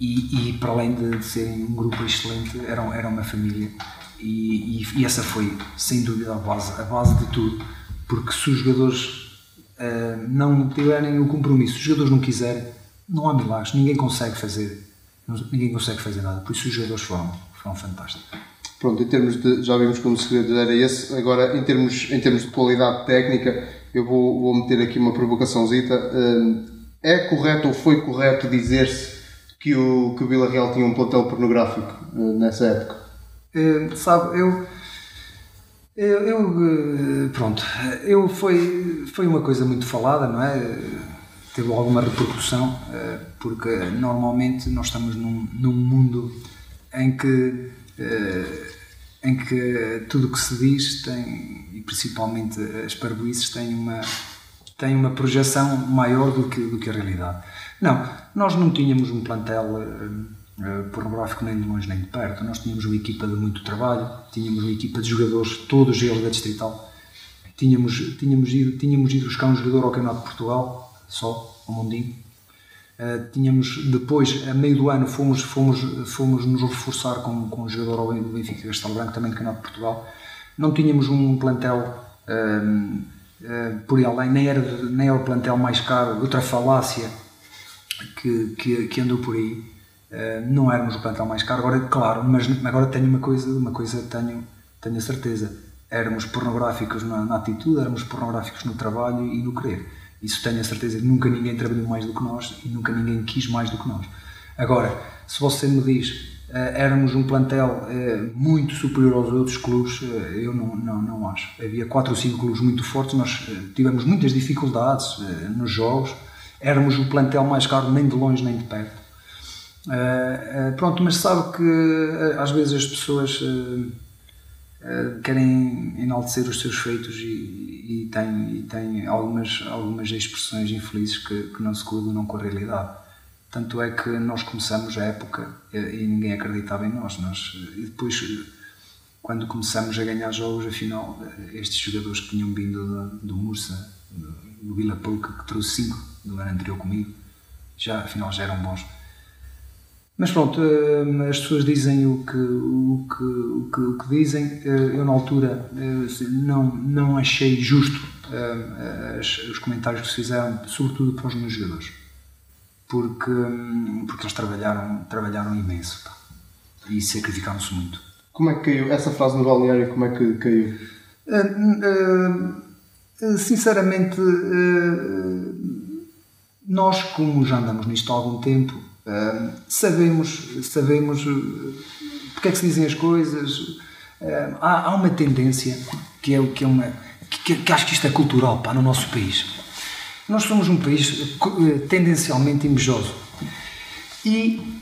S2: E, e, para além de, serem um grupo excelente eram, eram uma família. E, e, essa foi sem dúvida a base, a base de tudo. Porque se os jogadores uh, não tiverem o compromisso, se os jogadores não quiserem não há milagres, ninguém consegue fazer ninguém consegue fazer nada, por isso os jogadores foram, foram fantásticos.
S1: Pronto, em termos de, já vimos como o segredo era esse, agora em termos, em termos de qualidade técnica eu vou, vou meter aqui uma provocaçãozita. Uh, é correto ou foi correto dizer-se que o, que o Vila Real tinha um plantel pornográfico uh, nessa época?
S2: Uh, sabe, eu, eu, eu, pronto, eu foi, foi uma coisa muito falada, não é? Teve alguma repercussão, porque normalmente nós estamos num, num mundo em que em que tudo o que se diz tem, e principalmente as parboices, tem uma, tem uma projeção maior do que, do que a realidade. Não, nós não tínhamos um plantel uh, pornográfico nem de longe nem de perto, nós tínhamos uma equipa de muito trabalho, tínhamos uma equipa de jogadores, todos eles da Distrital, tínhamos, tínhamos, ido, tínhamos ido buscar um jogador ao Campeonato de Portugal, só, ao Mondinho, Uh, tínhamos depois, a meio do ano, fomos, fomos, fomos nos reforçar com, com um jogador ao Benfica Castelo Branco, também do Canal de Portugal. Não tínhamos um plantel por aí além, nem era, nem era o plantel mais caro, outra falácia que, que, que andou por aí. não éramos o plantel mais caro, agora, claro, mas agora tenho uma coisa, uma coisa tenho, tenho a certeza: éramos pornográficos na, na atitude, éramos pornográficos no trabalho e no querer isso tenho a certeza nunca ninguém trabalhou mais do que nós e nunca ninguém quis mais do que nós. Agora, se você me diz éramos um plantel uh, muito superior aos outros clubes, uh, eu não, não, não acho. Havia quatro ou cinco clubes muito fortes, nós tivemos muitas dificuldades nos jogos, éramos o plantel mais caro nem de longe nem de perto. pronto, mas sabe que às vezes as pessoas eh, querem enaltecer os seus feitos e, e têm, e algumas, algumas expressões infelizes que, que não se coadunam com a realidade. Tanto é que nós começamos a época eh, e ninguém acreditava em nós. nós e depois, quando começamos a ganhar jogos, afinal, eh, estes jogadores que tinham vindo do, Mursa, do, Vila Pouca, que trouxe 5 do ano anterior comigo, já, afinal já eram bons mas pronto, eh, as pessoas dizem o que, o que, o que, o que dizem. Eh, eu, na altura, eh, não, não achei justo os comentários que se fizeram, sobretudo para os meus jogadores, porque, porque eles trabalharam, trabalharam imenso pá, e sacrificaram-se muito.
S1: Como é que caiu? Essa frase no balneário, como é que caiu?
S2: Sinceramente, nós, como já andamos nisto há algum tempo, Uh, sabemos, sabemos uh, porque é que se dizem as coisas. Uh, há, há, uma tendência que é, que é uma. Que, que, acho que isto é cultural pá, no nosso país. Nós somos um país uh, tendencialmente invejoso. E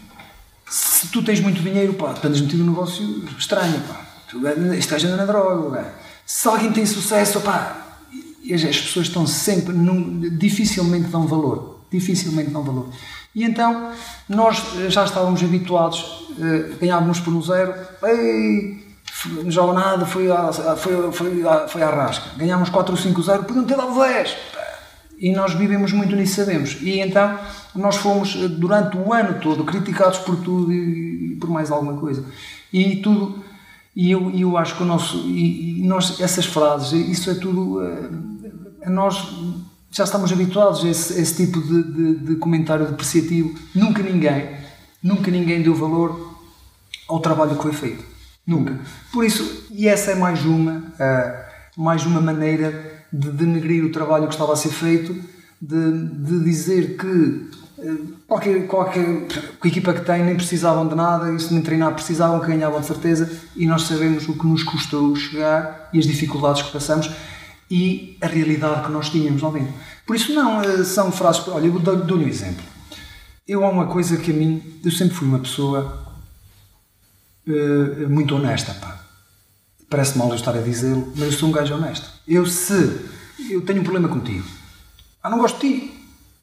S2: se tu tens muito dinheiro, pá, tu andas num negócio estranho, pá. Tu, este gajo anda na droga. Se alguém tem sucesso, pá, as, as pessoas estão sempre. Num, dificilmente dão valor. Dificilmente dão valor. E então nós já estávamos habituados, eh, ganhávamos por um zero, ei, não joga nada, foi à, foi, foi, foi à rasca. Ganhámos 4 ou 5 0, podiam ter dado 10. E nós vivemos muito nisso, sabemos. E então nós fomos, eh, durante o ano todo, criticados por tudo e, por mais alguma coisa. E tudo. E eu, eu acho que o nosso. E, e nós, essas frases, isso é tudo. A nós já estamos habituados a esse, a esse tipo de, de, de, comentário depreciativo. Nunca ninguém, nunca ninguém deu valor ao trabalho que foi feito. Nunca. Por isso, e essa é mais uma, uh, mais uma maneira de denegrir o trabalho que estava a ser feito, de, de dizer que uh, qualquer, qualquer equipa que tem nem precisavam de nada, se nem treinar precisavam, que ganhavam de certeza, e nós sabemos o que nos custou chegar e as dificuldades que passamos e a realidade que nós tínhamos ao dentro. Por isso, não, eh, são frases. Olha, eu dou-lhe um exemplo. Eu há uma coisa que a mim. Eu sempre fui uma pessoa uh, muito honesta, pá. Parece mal eu estar a dizê-lo, mas eu sou um gajo honesto. Eu, se. Eu tenho um problema contigo. Ah, não gosto de ti.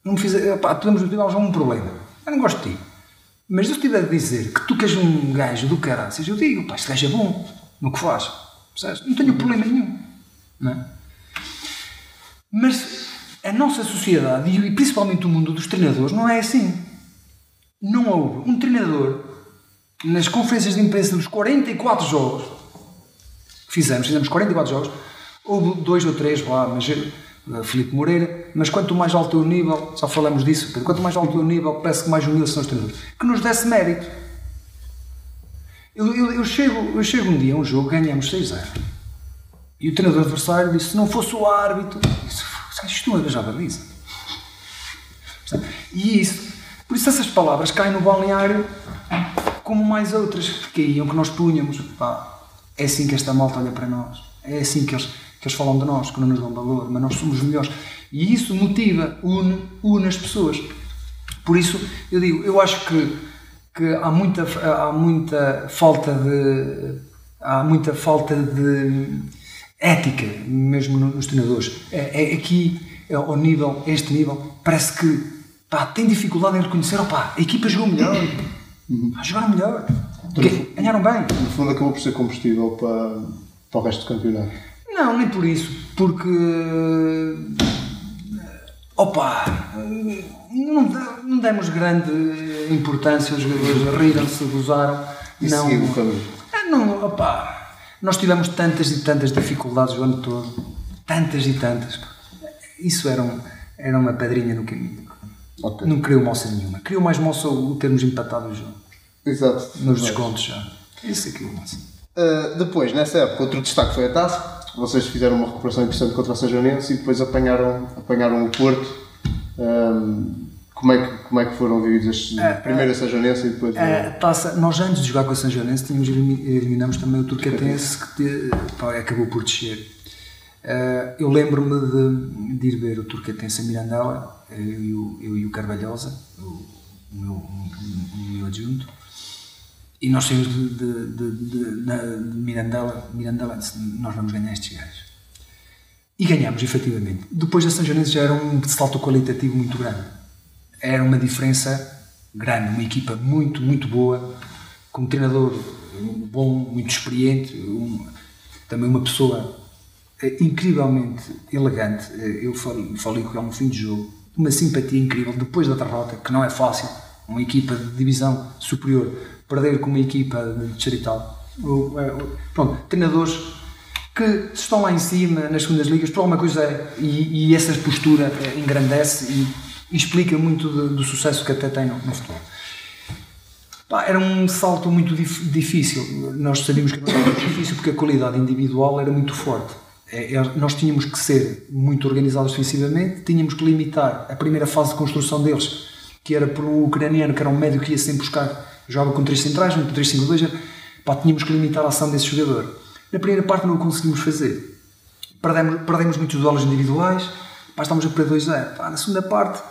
S2: Não me fiz. Pá, podemos ter algum problema. Eu não gosto de ti. Mas se eu estiver a dizer que tu queres um gajo do caraças, eu digo, pá, este gajo é bom no que faz. Percebes? Não tenho problema nenhum. Não é? Mas a nossa sociedade, e principalmente o mundo dos treinadores, não é assim. Não houve um treinador nas conferências de imprensa dos 44 jogos fizemos, fizemos 44 jogos, houve dois ou três lá, mas eh, Filipe Moreira, mas quanto mais alto é o nível, já falamos disso, quanto mais alto é o nível, parece que mais humildes são os treinadores, que nos desse mérito. Eu, eu, eu, chego, eu chego um dia a um jogo, ganhamos 6-0. E o treinador adversário disse: se não fosse o árbitro, disse, isto não é a baliza. E isso, Por isso essas palavras caem no balneário como mais outras que caíam, que nós punhamos. Pá, é assim que esta malta olha para nós. É assim que eles, que eles falam de nós, que não nos dão valor, mas nós somos melhores. E isso motiva, une, une as pessoas. Por isso, eu digo, eu acho que, que há, muita, há muita falta de. Há muita falta de ética, mesmo nos treinadores. É, é aqui, é ao nível, a este nível, parece que pá, tem dificuldade em reconhecer, opá, a equipa jogou melhor, uhum. jogaram melhor, ganharam bem.
S1: No fundo acabou por ser combustível para, para o resto do campeonato.
S2: Não, nem por isso, porque opa, não, não demos grande importância, os jogadores riram-se, gozaram.
S1: E não, o caminho.
S2: Não, opa, nós tivemos tantas e tantas dificuldades o ano todo, tantas e tantas. Isso era, um, era uma pedrinha no caminho. Okay. Não criou moça nenhuma. Criou mais moça o termos empatado o jogo.
S1: Exato.
S2: Nos descontos já. Isso é moça.
S1: Uh, depois, nessa época, outro destaque foi a taça. Vocês fizeram uma recuperação interessante contra o Sajonense e depois apanharam, apanharam o Porto. Um, como, é que, como é que foram vividos as primeiras uh, Sajonense e depois.
S2: A taça, nós antes de jogar com a Sajonense tínhamos, eliminamos também o Turcatense que pá, acabou por descer. Uh, eu lembro-me de, de, ir ver o Turcatense a Mirandela eu e o, eu e o Carvalhosa, o, o, meu, o, meu adjunto, e nós saímos de, de, de, de, Mirandela, Mirandela, nós vamos ganhar estes gajos. E ganhamos, efetivamente. Depois da São Joanense já era um salto qualitativo muito grande. Era uma diferença grande, uma equipa muito, muito boa, com um treinador bom, muito experiente, um, também uma pessoa eh, incrivelmente elegante. Eh, eu falei, falei com ele no fim de jogo uma simpatia incrível depois da derrota, que não é fácil, uma equipa de divisão superior perder com uma equipa de distrital. É, pronto, treinadores que estão lá em cima nas segundas ligas por alguma coisa e, e essa postura é, engrandece e, e explica muito do, do, sucesso que até tem no, no futebol. Pá, era um salto muito dif, difícil. Nós sabíamos que era muito difícil porque a qualidade individual era muito forte é, é, nós tínhamos que ser muito organizados defensivamente, tínhamos que limitar a primeira fase de construção deles, que era por um ucraniano, que era um médio que ia sempre buscar, jogava com três centrais, um 3-5-2, pá, tínhamos que limitar a ação desse jogador. Na primeira parte não o conseguimos fazer. Perdemos, perdemos muitos duelos individuais, pá, estávamos a perder 2-0. Na segunda parte,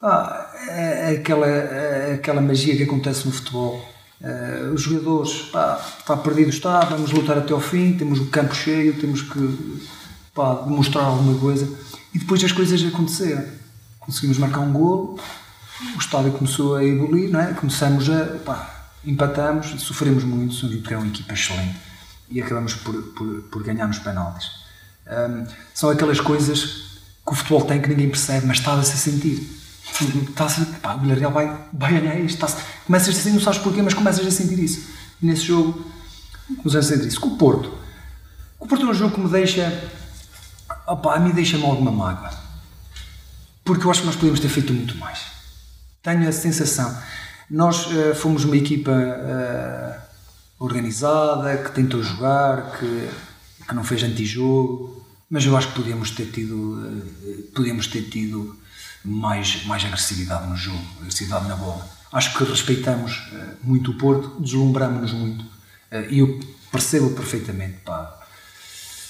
S2: pá, é, é aquela, é aquela magia que acontece no futebol Uh, os jogadores, pá, está perdido, está, vamos lutar até ao fim, temos o campo cheio, temos que pá, demonstrar alguma coisa. E depois as coisas aconteceram. Conseguimos marcar um gol, o estádio começou a evoluir, não é? começamos a. Empatamos, sofremos muito, porque era uma equipa excelente e acabamos por, por, por ganhar nos penaltis. Um, são aquelas coisas que o futebol tem que ninguém percebe, mas está-se a sentir Estás a, pá, o Villarreal vai, vai ganhar isto. Estás, começas a sentir, não sabes porquê, mas começas a sentir isso. E nesse jogo, começas a sentir isso. Com o Porto. O Porto é um jogo que me deixa. A mim deixa-me alguma mágoa. Porque eu acho que nós podíamos ter feito muito mais. Tenho a sensação. Nós uh, fomos uma equipa uh, organizada, que tentou jogar, que, que não fez antijogo, mas eu acho que podíamos ter tido, uh, podíamos ter tido mais, mais agressividade no jogo, agressividade na bola. Acho que respeitamos muito o Porto, deslumbramos-nos muito. E eu percebo perfeitamente, pá,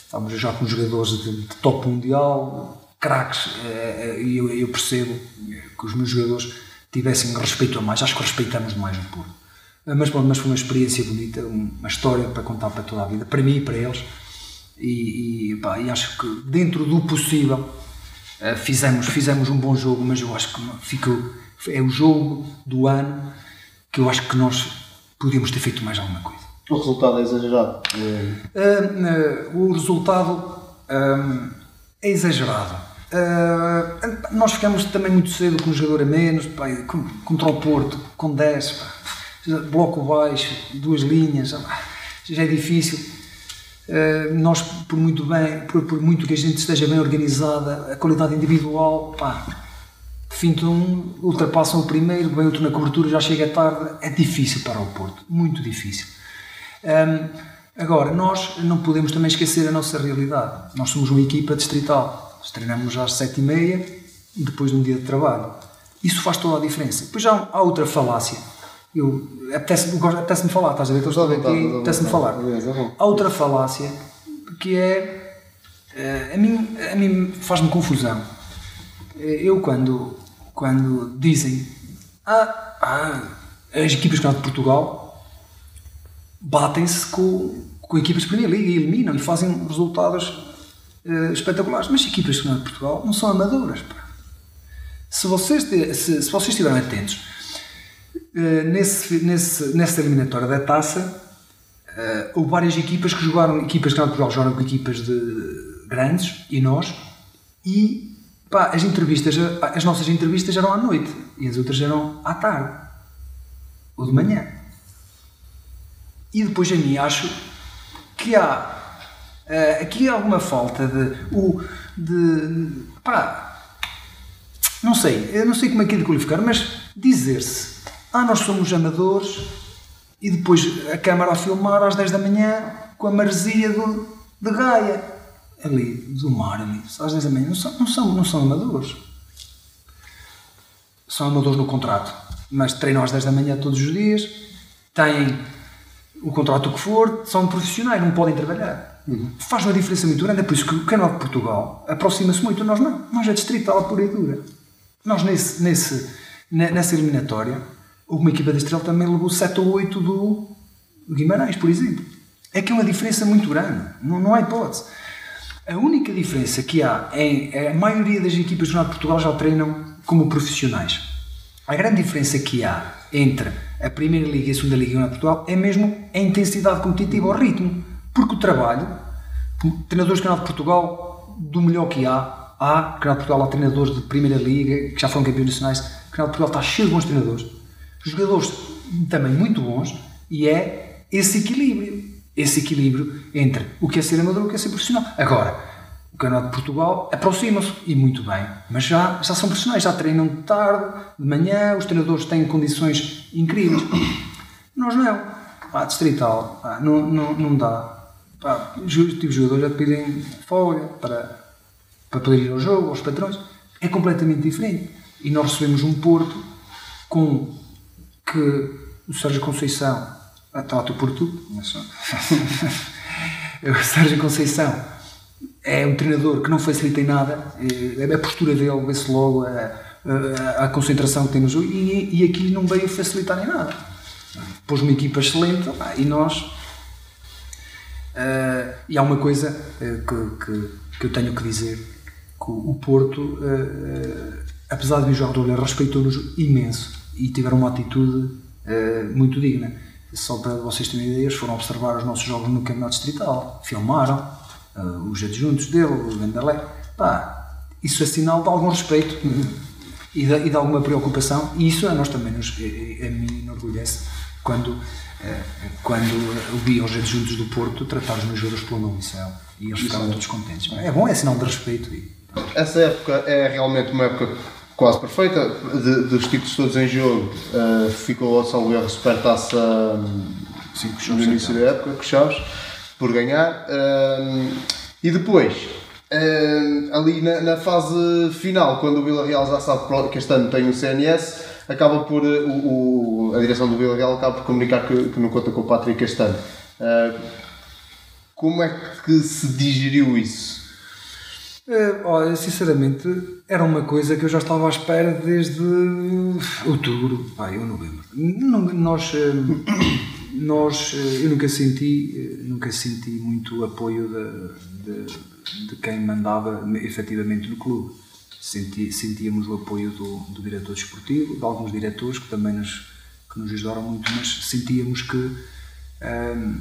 S2: estamos já com jogadores de, de top mundial, craques, e eu, eu, percebo que os meus jogadores tivessem respeito a mais. Acho que respeitamos mais o Porto. mas, bom, mas foi uma experiência bonita, uma história para contar para toda a vida, para mim e para eles. E, e, pá, e acho que dentro do possível eh, fizemos, fizemos um bom jogo, mas eu acho que ficou, é o jogo do ano que eu acho que nós podíamos ter feito mais alguma coisa.
S1: O resultado é exagerado?
S2: Uh, o resultado é exagerado. Nós ficamos também muito cedo com um jogador a menos, pá, contra o Porto, com 10, pá, bloco baixo, duas linhas, já é difícil eh, nós, por muito bem, por, por, muito que a gente esteja bem organizada, a qualidade individual, pá, fintam um, ultrapassam o primeiro, vem outro na cobertura, já chega tarde, é difícil para o Porto, muito difícil. Um, agora, nós não podemos também esquecer a nossa realidade. Nós somos uma equipa distrital, treinamos às sete e meia, depois de um dia de trabalho. Isso faz toda a diferença. Depois já há outra falácia. Eu, apetece-me apetece falar, estás a ver? Estou aqui, apetece-me falar. Há outra falácia que é. eh, A mim, a mim faz-me confusão. Eh, Eu, quando, quando dizem. Ah, ah, as equipas de Portugal batem-se com, com equipas de Primeira Liga e eliminam e fazem resultados eh, espetaculares. Mas equipas de Portugal não são amadoras. Pá. Se vocês, se, se vocês estiverem atentos, eh, nesse, nesse, nessa eliminatória da taça, eh, houve várias equipas que jogaram, equipas de Portugal jogaram com equipas de grandes e nós, e pá, as entrevistas, as nossas entrevistas eram à noite e as outras eram à tarde ou de manhã. E depois a mim acho que há eh, aqui alguma falta de, o, de pá, não sei, eu não sei como é que é de qualificar, mas dizer-se, ah, nós somos amadores e depois a câmara a filmar às 10 da manhã com a maresia do, de Gaia, ali, do mar, ali, às 10 da manhã, não são, não são, não são amadores. São amadores no contrato, mas treinam às 10 da manhã todos os dias, têm o contrato que for, são profissionais, não podem trabalhar. Faz uma diferença muito grande, é por isso que o canal de Portugal aproxima-se muito, nós não, nós é distrital pura e dura. Nós nesse, nesse, ne- nessa eliminatória, uma equipa distrital que também levou 7 ou 8 do Guimarães, por exemplo. É que é uma diferença muito grande, não, não há hipótese. A única diferença que há é a maioria das equipas do Jornal de Portugal já treinam como profissionais. A grande diferença que há entre a Primeira Liga e a Segunda Liga de Portugal é mesmo a intensidade competitiva, o ritmo. Porque o trabalho, treinadores do Canal de Portugal, do melhor que há, há, Canal de Portugal há treinadores de Primeira Liga, que já foram campeões nacionais, o Canal de Portugal está cheio de bons treinadores, jogadores também muito bons, e é esse equilíbrio. Esse equilíbrio entre o que é ser amador e o que é ser profissional. Agora, o Canal de Portugal aproxima-se, e muito bem, mas já, já são profissionais, já treinam de tarde, de manhã, os treinadores têm condições incríveis. Nós não. Pá, distrital, pá, não, não, não dá. Pá, os tipo, jogadores já pedem folga para, para poder ir ao jogo, aos patrões. É completamente diferente. E nós recebemos um Porto com que o Sérgio Conceição, ah, trata por tu, mas o Sérgio Conceição é um treinador que não facilita em nada, é a postura dele, vê-se logo a, a, a concentração que tem no jogo e, e aqui não veio facilitar em nada. Pôs uma equipa excelente e nós. ah, e há uma coisa ah, que, que, que eu tenho que dizer: que o, Porto, ah, ah, apesar de vir jogar de respeitou-nos imenso e tiveram uma atitude muito digna. Só para vocês terem ideias, foram observar os nossos jogos no Campeonato Distrital, filmaram uh, os adjuntos dele, o Gandarlé. Pá, isso é sinal de algum respeito e de, e de alguma preocupação, e isso a nós também, nos, a, a mim enorgulhece quando, uh, quando eu vi os adjuntos do Porto tratar os meus jogadores pelo nome céu e eles ficaram todos contentes. É bom, é sinal de respeito. E,
S1: Essa época é realmente uma época quase perfeita, de, dos títulos todos em jogo. eh, ficou salvo erro supertaça um,
S2: Sim, com
S1: no início da época, com Chaves, por ganhar. E depois, ali na, na fase final, quando o Vila Real já sabe que este ano tem o CNS, acaba por eh, o, o- a direção do Vila Real acaba por comunicar que, que não conta com o Patrick este ano. Uh, como é que se digeriu isso?
S2: Eh, olha, sinceramente, era uma coisa que eu já estava à espera desde outubro, vai, ou novembro. Não- Nós, eh, nós, eh, eu nunca senti, eh, nunca senti muito apoio de, de, de quem mandava efetivamente no clube. Senti, sentíamos o apoio do, do diretor desportivo, de alguns diretores que também nos, que nos ajudaram muito, mas sentíamos que ehm,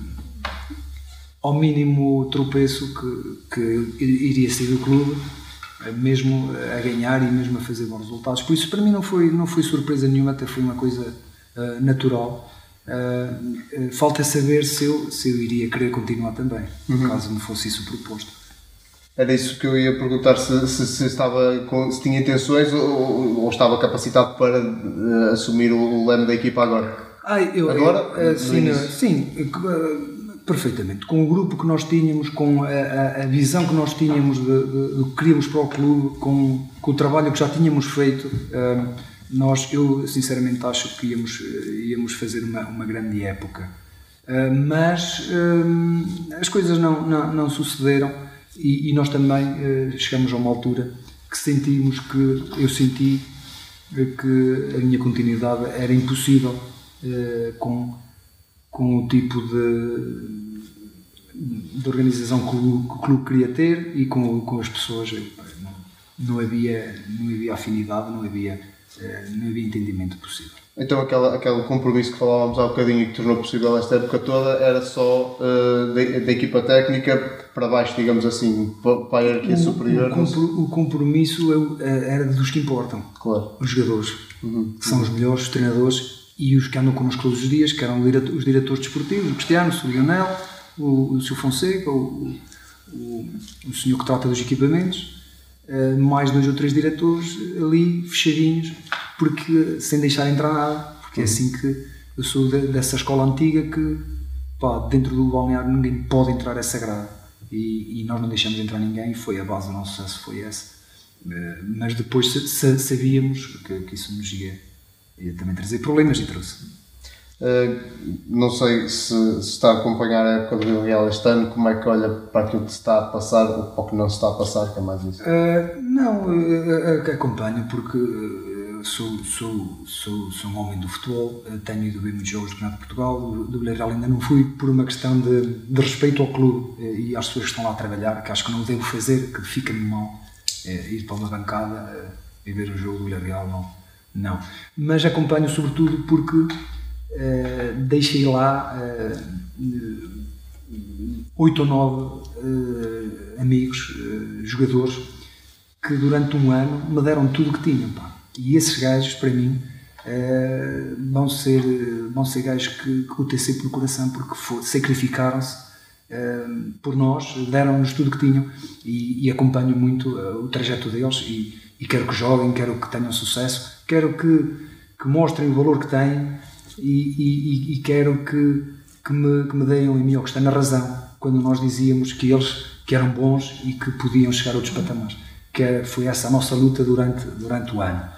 S2: ao mínimo tropeço que, que iria sair do clube, mesmo a ganhar e mesmo a fazer bons resultados. Por isso, para mim, não foi, não foi surpresa nenhuma, até foi uma coisa eh, natural. Eh, falta saber se eu, se eu iria querer continuar também, caso me fosse isso proposto.
S1: Era isso que eu ia perguntar se, se, se estava com, se tinha intenções ou, ou- estava capacitado para eh, assumir o, leme da equipa agora.
S2: Eu,
S1: Agora,
S2: eu,
S1: no
S2: sim, sim, eh, perfeitamente. Com o grupo que nós tínhamos, com a, a- a visão que nós tínhamos do que queríamos para o clube, com, com o trabalho que já tínhamos feito, eh, Nós, eu sinceramente acho que íamos, íamos fazer uma, uma grande época. Uh, mas uh, as coisas não, não, não sucederam e, e, nós também uh, chegamos a uma altura que sentimos que eu senti que a minha continuidade era impossível com, com o tipo de, de organização que o, clube queria ter e com, com as pessoas. Não, não, havia, não havia afinidade, não havia, não havia entendimento possível.
S1: Então aquela, aquele compromisso que falávamos há bocadinho e que tornou possível esta época toda era só uh, da, equipa técnica para baixo, digamos assim, para a hierarquia superior.
S2: O, o compromisso é era dos que importam.
S1: Claro.
S2: Os jogadores, uhum. que são os melhores, os treinadores e os que andam connosco todos os dias, que eram os diretores desportivos, o Cristiano, o Lionel, o, o Sr. Fonseca, o, o, o senhor que trata dos equipamentos, uh, mais dois ou três diretores ali fechadinhos porque sem deixar entrar nada, porque é assim que eu sou de, dessa escola antiga que pá, dentro do balneário ninguém pode entrar, é sagrado. E, e, nós não deixamos entrar ninguém e foi a base do nosso sucesso, foi essa. Eh, mas depois sabíamos que, que isso nos ia, ia também trazer problemas e trouxe.
S1: Uh, não sei se, se, está a acompanhar a época do Vila Real este ano, como é que olha para aquilo que se está a passar ou para o que não se está a passar, que é mais isso?
S2: Uh, não, uh, acompanho porque sou, sou, sou, sou um homem do futebol, eh, tenho ido ver muitos jogos do Campeonato de Portugal, do Villarreal ainda não fui por uma questão de, de, respeito ao clube eh, e às pessoas que estão lá a trabalhar, que acho que não devo fazer, que fica-me mal ir para uma bancada e ver um jogo do Villarreal, não, não. Mas acompanho sobretudo porque é, deixei lá oito ou nove amigos, jogadores, que durante um ano me deram tudo o que tinham. Pá e esses gajos, para mim, vão, ser, vão ser gajos que, que o TC por coração, porque sacrificaram-se por nós, deram-nos tudo que tinham e, e acompanho muito o trajeto deles e, e, quero que joguem, quero que tenham sucesso, quero que, que mostrem o valor que têm e, e quero que, que, me, que me deem em mim ou que está na razão quando nós dizíamos que eles que eram bons e que podiam chegar a outros patamares. Que foi essa a nossa luta durante, durante o ano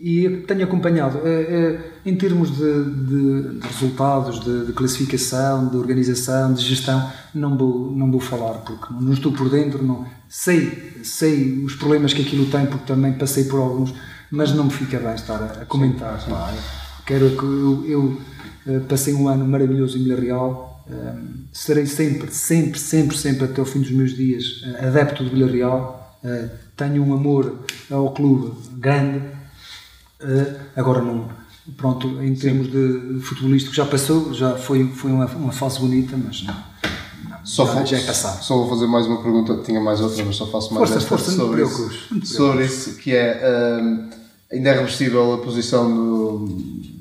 S2: e tenho acompanhado. É, é, em termos de, de, de resultados, de, de, classificação, de organização, de gestão, não vou, não vou falar porque não estou por dentro, não sei, sei os problemas que aquilo tem porque também passei por alguns, mas não me fica bem estar a, a comentar. Sim, sim. Quero que eu, eu, eh, passei um ano maravilhoso em Villarreal, um, eh, serei sempre, sempre, sempre, sempre até o fim dos meus dias eh, adepto de Villarreal. Uh, tenho um amor ao clube grande Uh, agora não. Pronto, em termos de futebolístico já passou, já foi, foi uma, uma fase bonita, mas não. não
S1: só já, já é passado. Só vou fazer mais uma pergunta, tinha mais outra, mas só faço mais
S2: força, força, sobre, isso,
S1: sobre isso, que é uh, ainda é reversível a posição do,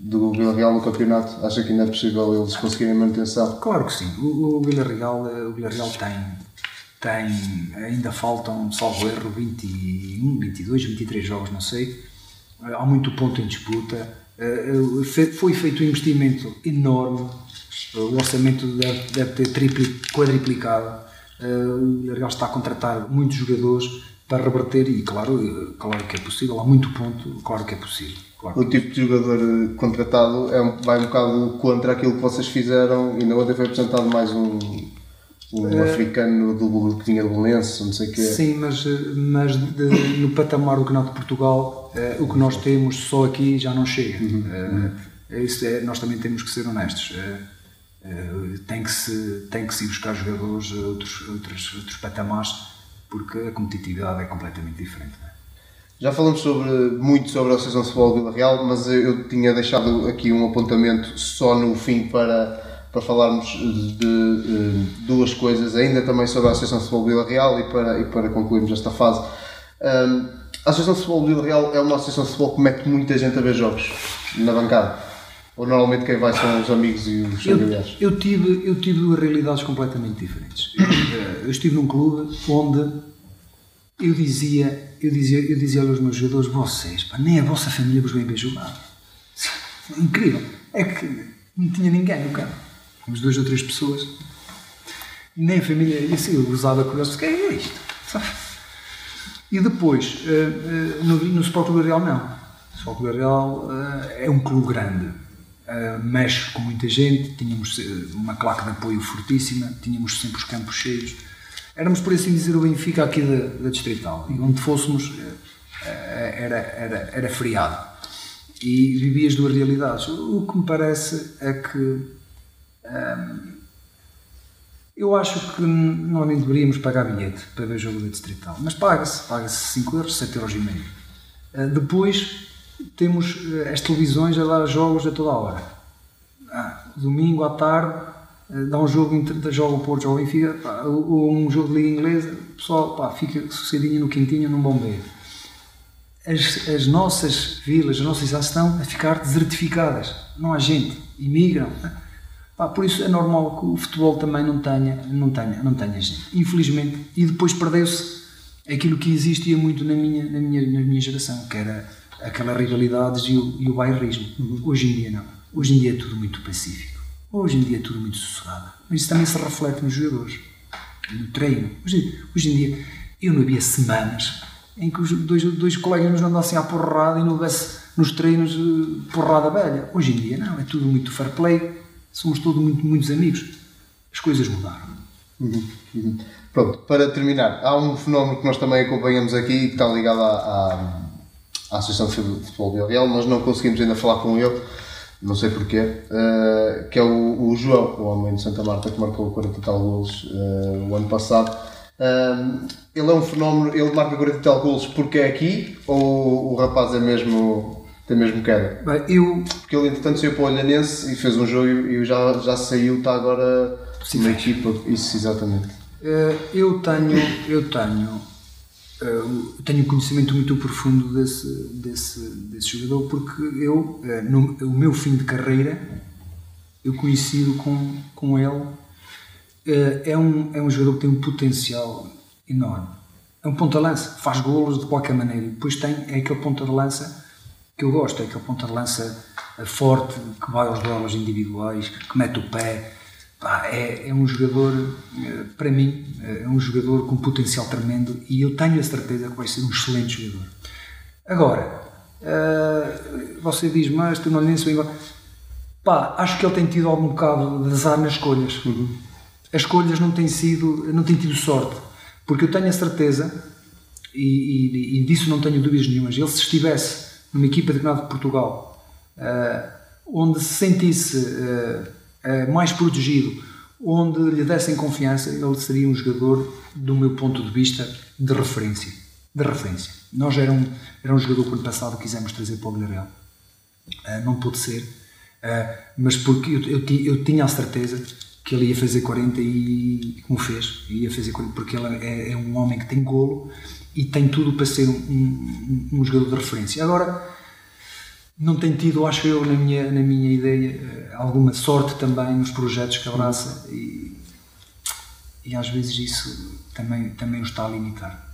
S1: do Villarreal no campeonato? Acha que ainda é possível eles conseguirem manutenção?
S2: Claro que sim. O, o Villarreal, o Villarreal tem, tem, ainda faltam, salvo erro, 21, 22, 23 jogos, não sei há muito ponto em disputa. Eh, eh, foi feito um investimento enorme, o orçamento deve, deve ter tripli, quadriplicado. Eh, o Villarreal está a contratar muitos jogadores para reverter e claro, claro que é possível, há muito ponto, claro que é possível. Claro.
S1: O tipo de jogador contratado é, vai um bocado contra aquilo que vocês fizeram e na outra foi apresentado mais um, um uh, africano do, que tinha de Belenense, não sei o que
S2: Sim, mas, mas de, no patamar do Campeonato de Portugal, uh, o que nós temos só aqui já não chega. Uhum. Uh, isso é, nós também temos que ser honestos. tem, que se, tem que se ir buscar jogadores outros, outros, outros patamares, porque a competitividade é completamente diferente.
S1: Já falamos sobre, muito sobre a Associação de Futebol de Vila Real, mas eu, tinha deixado aqui um apontamento só no fim para para falarmos de, de, eh, duas coisas ainda também sobre a Associação de Futebol de Vila Real e para, e para concluirmos esta fase. Um, a Associação de Futebol de Vila Real é uma associação de futebol que mete muita gente a ver jogos na bancada. Ou normalmente quem vai são os amigos e os familiares?
S2: Eu, eu, tive, eu tive duas realidades completamente diferentes. Eu, eu estive num clube onde eu dizia, eu dizia, eu dizia aos meus jogadores, vocês, pá, nem a vossa família vos vem ver jogar. Incrível. É que não tinha ninguém no campo uns duas ou três pessoas. E nem a família, e assim, eu usava com eles, o que é isto? E depois, eh, eh, no, no Sport Real não. O Vila Real eh, é um clube grande, mexe com muita gente, tínhamos uma claque de apoio fortíssima, tínhamos sempre os campos cheios. Éramos, por assim dizer, o Benfica aqui da, da Distrital. E onde fôssemos era, era, era feriado. E vivia as duas realidades. O que me parece é que. Hum, eu acho que nós nem deveríamos pagar bilhete para ver o jogo da Distrital, mas paga-se, paga-se 5 euros, 7 euros e meio. Uh, depois temos as televisões a dar jogos a toda a hora. Ah, domingo à tarde dá um jogo, entre, joga o Porto, joga o Benfica, pá, ou, um jogo de Liga Inglesa, o pessoal pá, fica sossegadinho no quintinho num bombeiro as, as nossas vilas, as nossas cidades estão a ficar desertificadas. Não há gente, imigram. Pá, por isso é normal que o futebol também não tenha, não tenha, não tenha gente. Infelizmente. E depois perdeu-se aquilo que existia muito na minha, na minha, na minha geração, que era aquelas rivalidades e o, e o bairrismo. Uhum. Hoje em dia não. Hoje em dia é tudo muito pacífico. Hoje em dia é tudo muito sossegado. Mas isso também se reflete nos jogadores, no treino. Hoje, hoje em dia, eu não havia semanas em que os dois, dois colegas nos andassem à porrada e não houvesse nos treinos eh, porrada velha. Hoje em dia não, é tudo muito fair play, somos todos muito, muitos amigos. As coisas mudaram.
S1: Uhum, uhum. Pronto, para terminar, há um fenómeno que nós também acompanhamos aqui que está ligado à, à, à Associação de Futebol Real, nós não conseguimos ainda falar com ele, não sei porquê, uh, que é o, o, João, o homem de Santa Marta que marcou 40 e tal golos uh, o ano passado. Uh, ele é um fenómeno, ele marca 40 e tal golos porque é aqui ou o rapaz é mesmo, tem mesmo queda?
S2: Bem, eu...
S1: Porque ele entretanto saiu para o Olhanense e fez um jogo e já, já saiu, está agora Sim, na equipa, isso exatamente.
S2: Eh, eu tenho, eu tenho, eu eh, tenho um conhecimento muito profundo desse, desse, desse jogador porque eu, eh, no o meu fim de carreira, eu coincido com, com ele. É um, é um jogador que tem um potencial enorme. É um ponta-lança, faz golos de qualquer maneira. E depois tem é aquele ponta de lança que eu gosto, é aquele ponta de lança eh, forte, que vai aos duelos individuais, que mete o pé. É, é um jogador, eh, para mim, eh, é um jogador com potencial tremendo e eu tenho a certeza que vai ser um excelente jogador. Agora, você diz, mas tu não lhe bem. Pá, acho que ele tem tido algum bocado de azar nas escolhas. Uhum. As escolhas não têm sido, não têm tido sorte. Porque eu tenho a certeza, e, e, e disso não tenho dúvidas nenhumas, ele se estivesse numa equipa de campeonato de Portugal, uh, onde se sentisse uh, uh, mais protegido, onde lhe dessem confiança, ele seria um jogador, do meu ponto de vista, de referência. De referência. Nós era um, era um jogador que ano passado quisemos trazer para o Villarreal. não pôde ser, mas porque eu, eu, eu tinha a certeza que ele ia fazer 40 e como fez, ia fazer 40 porque ele é, é, um homem que tem golo e tem tudo para ser um, um, um, jogador de referência. Agora, não tem tido, acho eu, na minha, na minha ideia, eh, alguma sorte também nos projetos que abraça e, e às vezes isso também, também o está a limitar.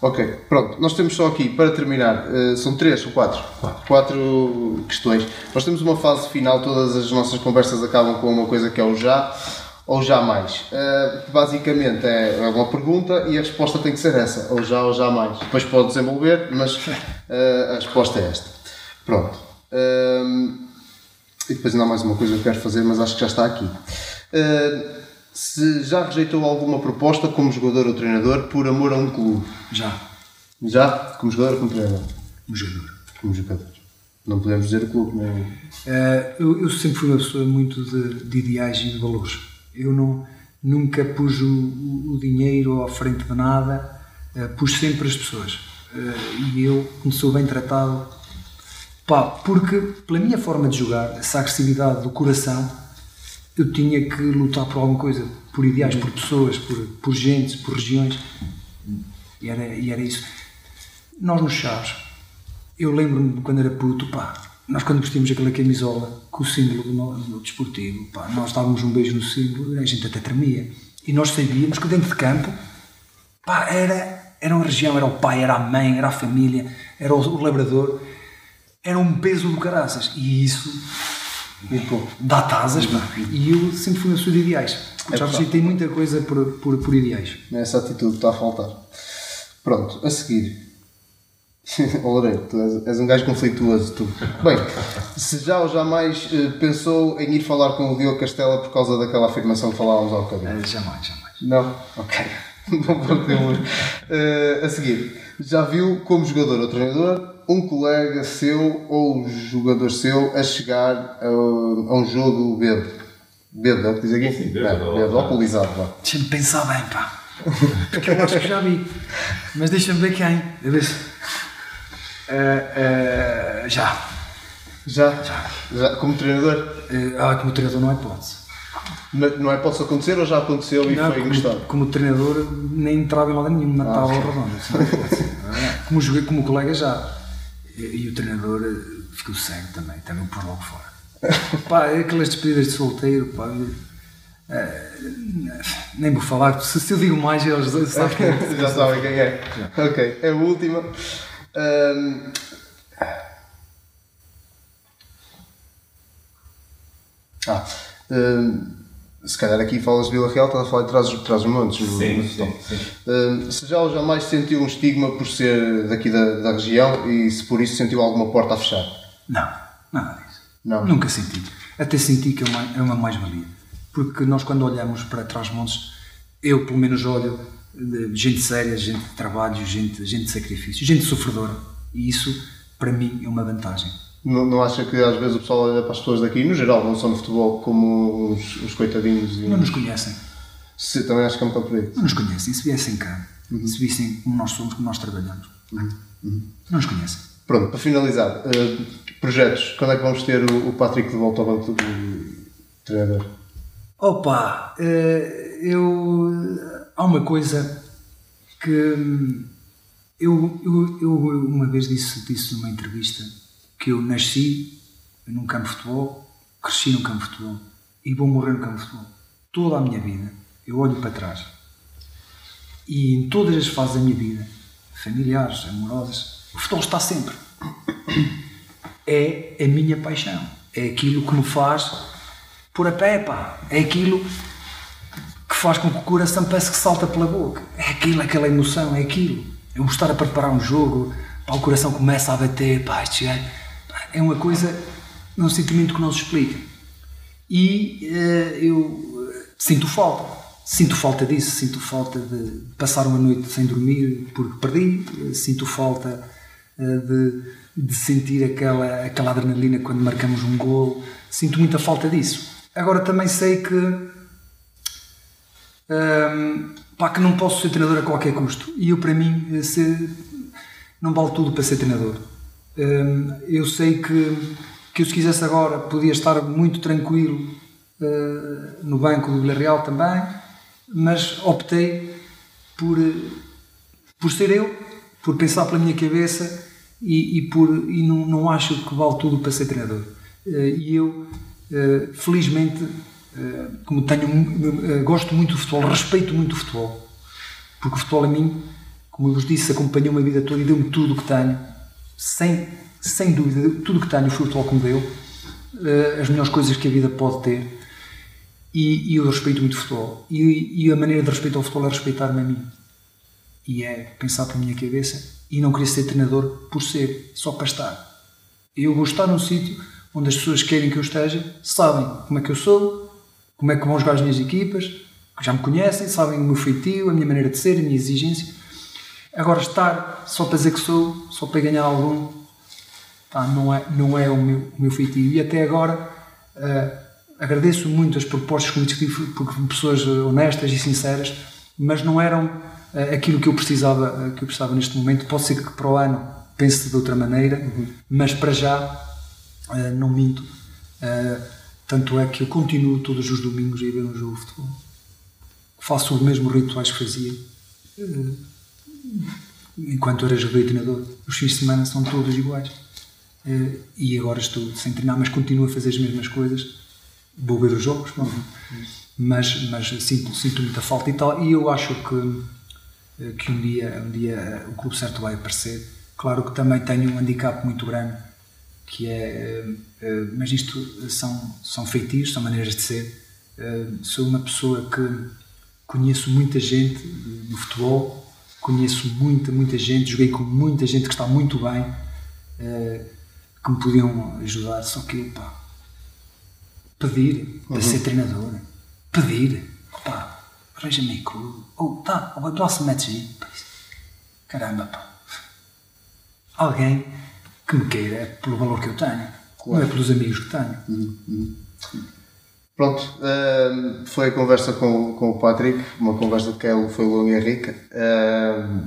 S1: Ok, pronto. Nós temos só aqui, para terminar, uh, são três ou quatro? quatro? Quatro questões. Nós temos uma fase final, todas as nossas conversas acabam com uma coisa que é o já ou jamais. Uh, basicamente é, é uma pergunta e a resposta tem que ser essa, ou já ou jamais. Depois pode desenvolver, mas uh, a resposta é esta. Pronto. e depois ainda há mais uma coisa que eu quero fazer, mas acho que já está aqui se já rejeitou alguma proposta como jogador ou treinador por amor a um clube?
S2: Já.
S1: Já? Como jogador ou como treinador?
S2: Como jogador.
S1: Como jogador. Não podemos dizer o clube, não é?
S2: Uh, eu, eu, sempre fui uma pessoa muito de, de, ideais e de valores. Eu não, nunca pus o, o dinheiro à frente de nada, uh, pus sempre as pessoas. Uh, e eu, como sou bem tratado, pá, porque pela minha forma de jogar, essa agressividade do coração, eu tinha que lutar por alguma coisa, por ideais, por pessoas, por, por gente, por regiões. E era, e era isso. Nós nos Chaves, eu lembro-me quando era puto, pá, nós quando vestimos aquela camisola com o símbolo do, do desportivo, pá, nós dávamos um beijo no símbolo a gente até tremia. E nós sabíamos que dentro de campo, pá, era, era uma região, era o pai, era a mãe, era a família, era o, o labrador, era um peso do caraças. E isso Tipo, dá tasas, pá. E eu sempre fui uma pessoa de ideais. É Já rejeitei muita coisa por, por, por ideais.
S1: Essa atitude está a faltar. Pronto, a seguir. Loureiro, tu és, és, um gajo conflituoso, tu. Bem, se já ou jamais uh, pensou em ir falar com o Diogo Castela por causa daquela afirmação que falávamos ao bocadinho?
S2: Uh, jamais, jamais.
S1: Não? Ok. Não podemos. Uh, a seguir, já viu como jogador ou treinador um colega seu ou um jogador seu a chegar a, a um jogo bêbado? Bêbado, é o que diz aqui?
S3: Sim, bêbado.
S1: Bêbado, alcoolizado, vá.
S2: Deixa-me pensar bem, pá. Porque eu acho que já vi. Mas deixa-me ver quem. A ver se. Uh, uh, já.
S1: Já? Já. já. Como treinador?
S2: Uh, ah, como treinador não é hipótese.
S1: Não, não é pode acontecer ou já aconteceu e não, foi
S2: como, Como treinador, nem entrava em moda nenhum na ah, tábua okay. redonda. É como como colega já. E, e, o treinador ficou cego também, também por logo fora. pá, aquelas despedidas de solteiro, pá. nem vou falar, se, se eu digo mais, eles sabem quem
S1: é. já sabem quem é. Já. Ok, é a última. Um... Ah, um... se calhar aqui falas de Vila Real, estás a falar de trás, trás os montes.
S3: Sim, no, sim, sim.
S1: Um, se já ou jamais sentiu um estigma por ser daqui da, da região e se por isso sentiu alguma porta a fechar?
S2: Não, nada disso. Não. Nunca senti. Até senti que é uma, é uma mais-valia. Porque nós, quando olhamos para trás montes, eu pelo menos olho de gente séria, gente de trabalho, gente, gente de sacrifício, gente sofredora. E isso, para mim, é uma vantagem.
S1: Não, não acha que às vezes o pessoal olha para as pessoas daqui, no geral, não são no futebol, como uns, uns coitadinhos?
S2: E... Não nos conhecem.
S1: Se, também acho que é um por aí.
S2: Não nos conhecem. Se viessem cá, uhum. se vissem como nós somos, como nós trabalhamos, uhum. Uhum. não nos conhecem.
S1: Pronto, para finalizar, uh, projetos. Quando é que vamos ter o, o Patrick de volta ao banco do treinador?
S2: Opa, uh, eu há uma coisa que eu, eu, eu uma vez disse, disse numa entrevista que eu nasci num campo de futebol, cresci num campo de futebol e vou morrer no campo de futebol. Toda a minha vida eu olho para trás e em todas as fases da minha vida, familiares, amorosas, o futebol está sempre. É a minha paixão, é aquilo que me faz pôr a pé, pá. é aquilo faz com que o coração parece que salta pela boca. É aquilo, aquela emoção, é aquilo. Um estar a preparar um jogo, pá, o coração começa a bater, pá, é uma coisa, é um sentimento que não se explica. E uh, eu sinto falta, sinto falta disso, sinto falta de passar uma noite sem dormir porque perdi, sinto falta de, de sentir aquela, aquela adrenalina quando marcamos um gol, sinto muita falta disso. Agora também sei que um, pá, que não posso ser treinador a qualquer custo. E eu, para mim, eh, não vale tudo para ser treinador. Um, eu sei que, que eu, se quisesse agora, podia estar muito tranquilo uh, no banco do Villarreal também, mas optei por, por ser eu, por pensar pela minha cabeça e, e, por, e não, não acho que vale tudo para ser treinador. Uh, e eu, uh, felizmente, eh, como tenho, eh, gosto muito do futebol, respeito muito o futebol, porque o futebol a mim, como eu vos disse, acompanhou-me a vida toda e deu-me tudo o que tenho, sem, sem dúvida, tudo que tenho, o futebol que me deu, eh, as melhores coisas que a vida pode ter, e, e eu respeito muito o futebol. E, e, a maneira de respeitar o futebol é respeitar-me a mim, e é pensar pela minha cabeça, e não querer ser treinador por ser, só para estar. Eu vou estar num sítio onde as pessoas querem que eu esteja, sabem como é que eu sou, como é que vão jogar as minhas equipas, já me conhecem, sabem o meu feitio, a minha maneira de ser, a minha exigência. Agora, estar só para dizer que sou, só para ganhar algum, tá, não, é, não é o meu, o meu feitio. E até agora uh, agradeço muito as propostas que me tive, porque pessoas honestas e sinceras, mas não eram uh, aquilo que eu precisava, uh, que eu precisava neste momento. Pode ser que para o ano pense de outra maneira, uhum. mas para já não minto. Tanto é que eu continuo todos os domingos a ir ver um jogo de futebol. Faço os mesmos rituais que fazia enquanto era jogador e treinador. Os fins de semana são todos iguais. Eh, e agora estou sem treinar, mas continuo a fazer as mesmas coisas. Vou ver os jogos, mas, mas sinto, sinto muita falta e tal. E eu acho que, eh, que um, dia, um dia o clube certo vai aparecer. Claro que também tenho um handicap muito grande que é, mas isto são, são feitiços, são maneiras de ser. Sou uma pessoa que conheço muita gente no futebol, conheço muita, muita gente, joguei com muita gente que está muito bem, eh, que me podiam ajudar, só que, pá, pedir para ser treinador, pedir, pá, arranja-me aí clube, ou tá, ou lá se metes aí, caramba, pá, alguém que me queira é pelo valor que eu tenho, não é pelos amigos que tenho.
S1: Pronto, ehm, foi a conversa com, com o Patrick, uma conversa que é- foi longa e rica. Ehm,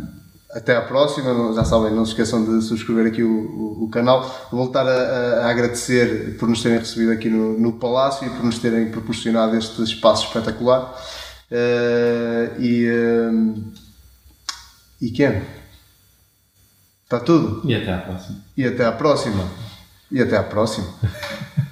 S1: até à próxima, já sabem, não se esqueçam de subscrever aqui o, o, o canal. Voltar a, a- agradecer por nos terem recebido aqui no, no Palácio e por nos terem proporcionado este espaço espetacular. Eh, e, ehm, e quem? Está tudo?
S3: E até à próxima.
S1: E até à próxima. E até à próxima.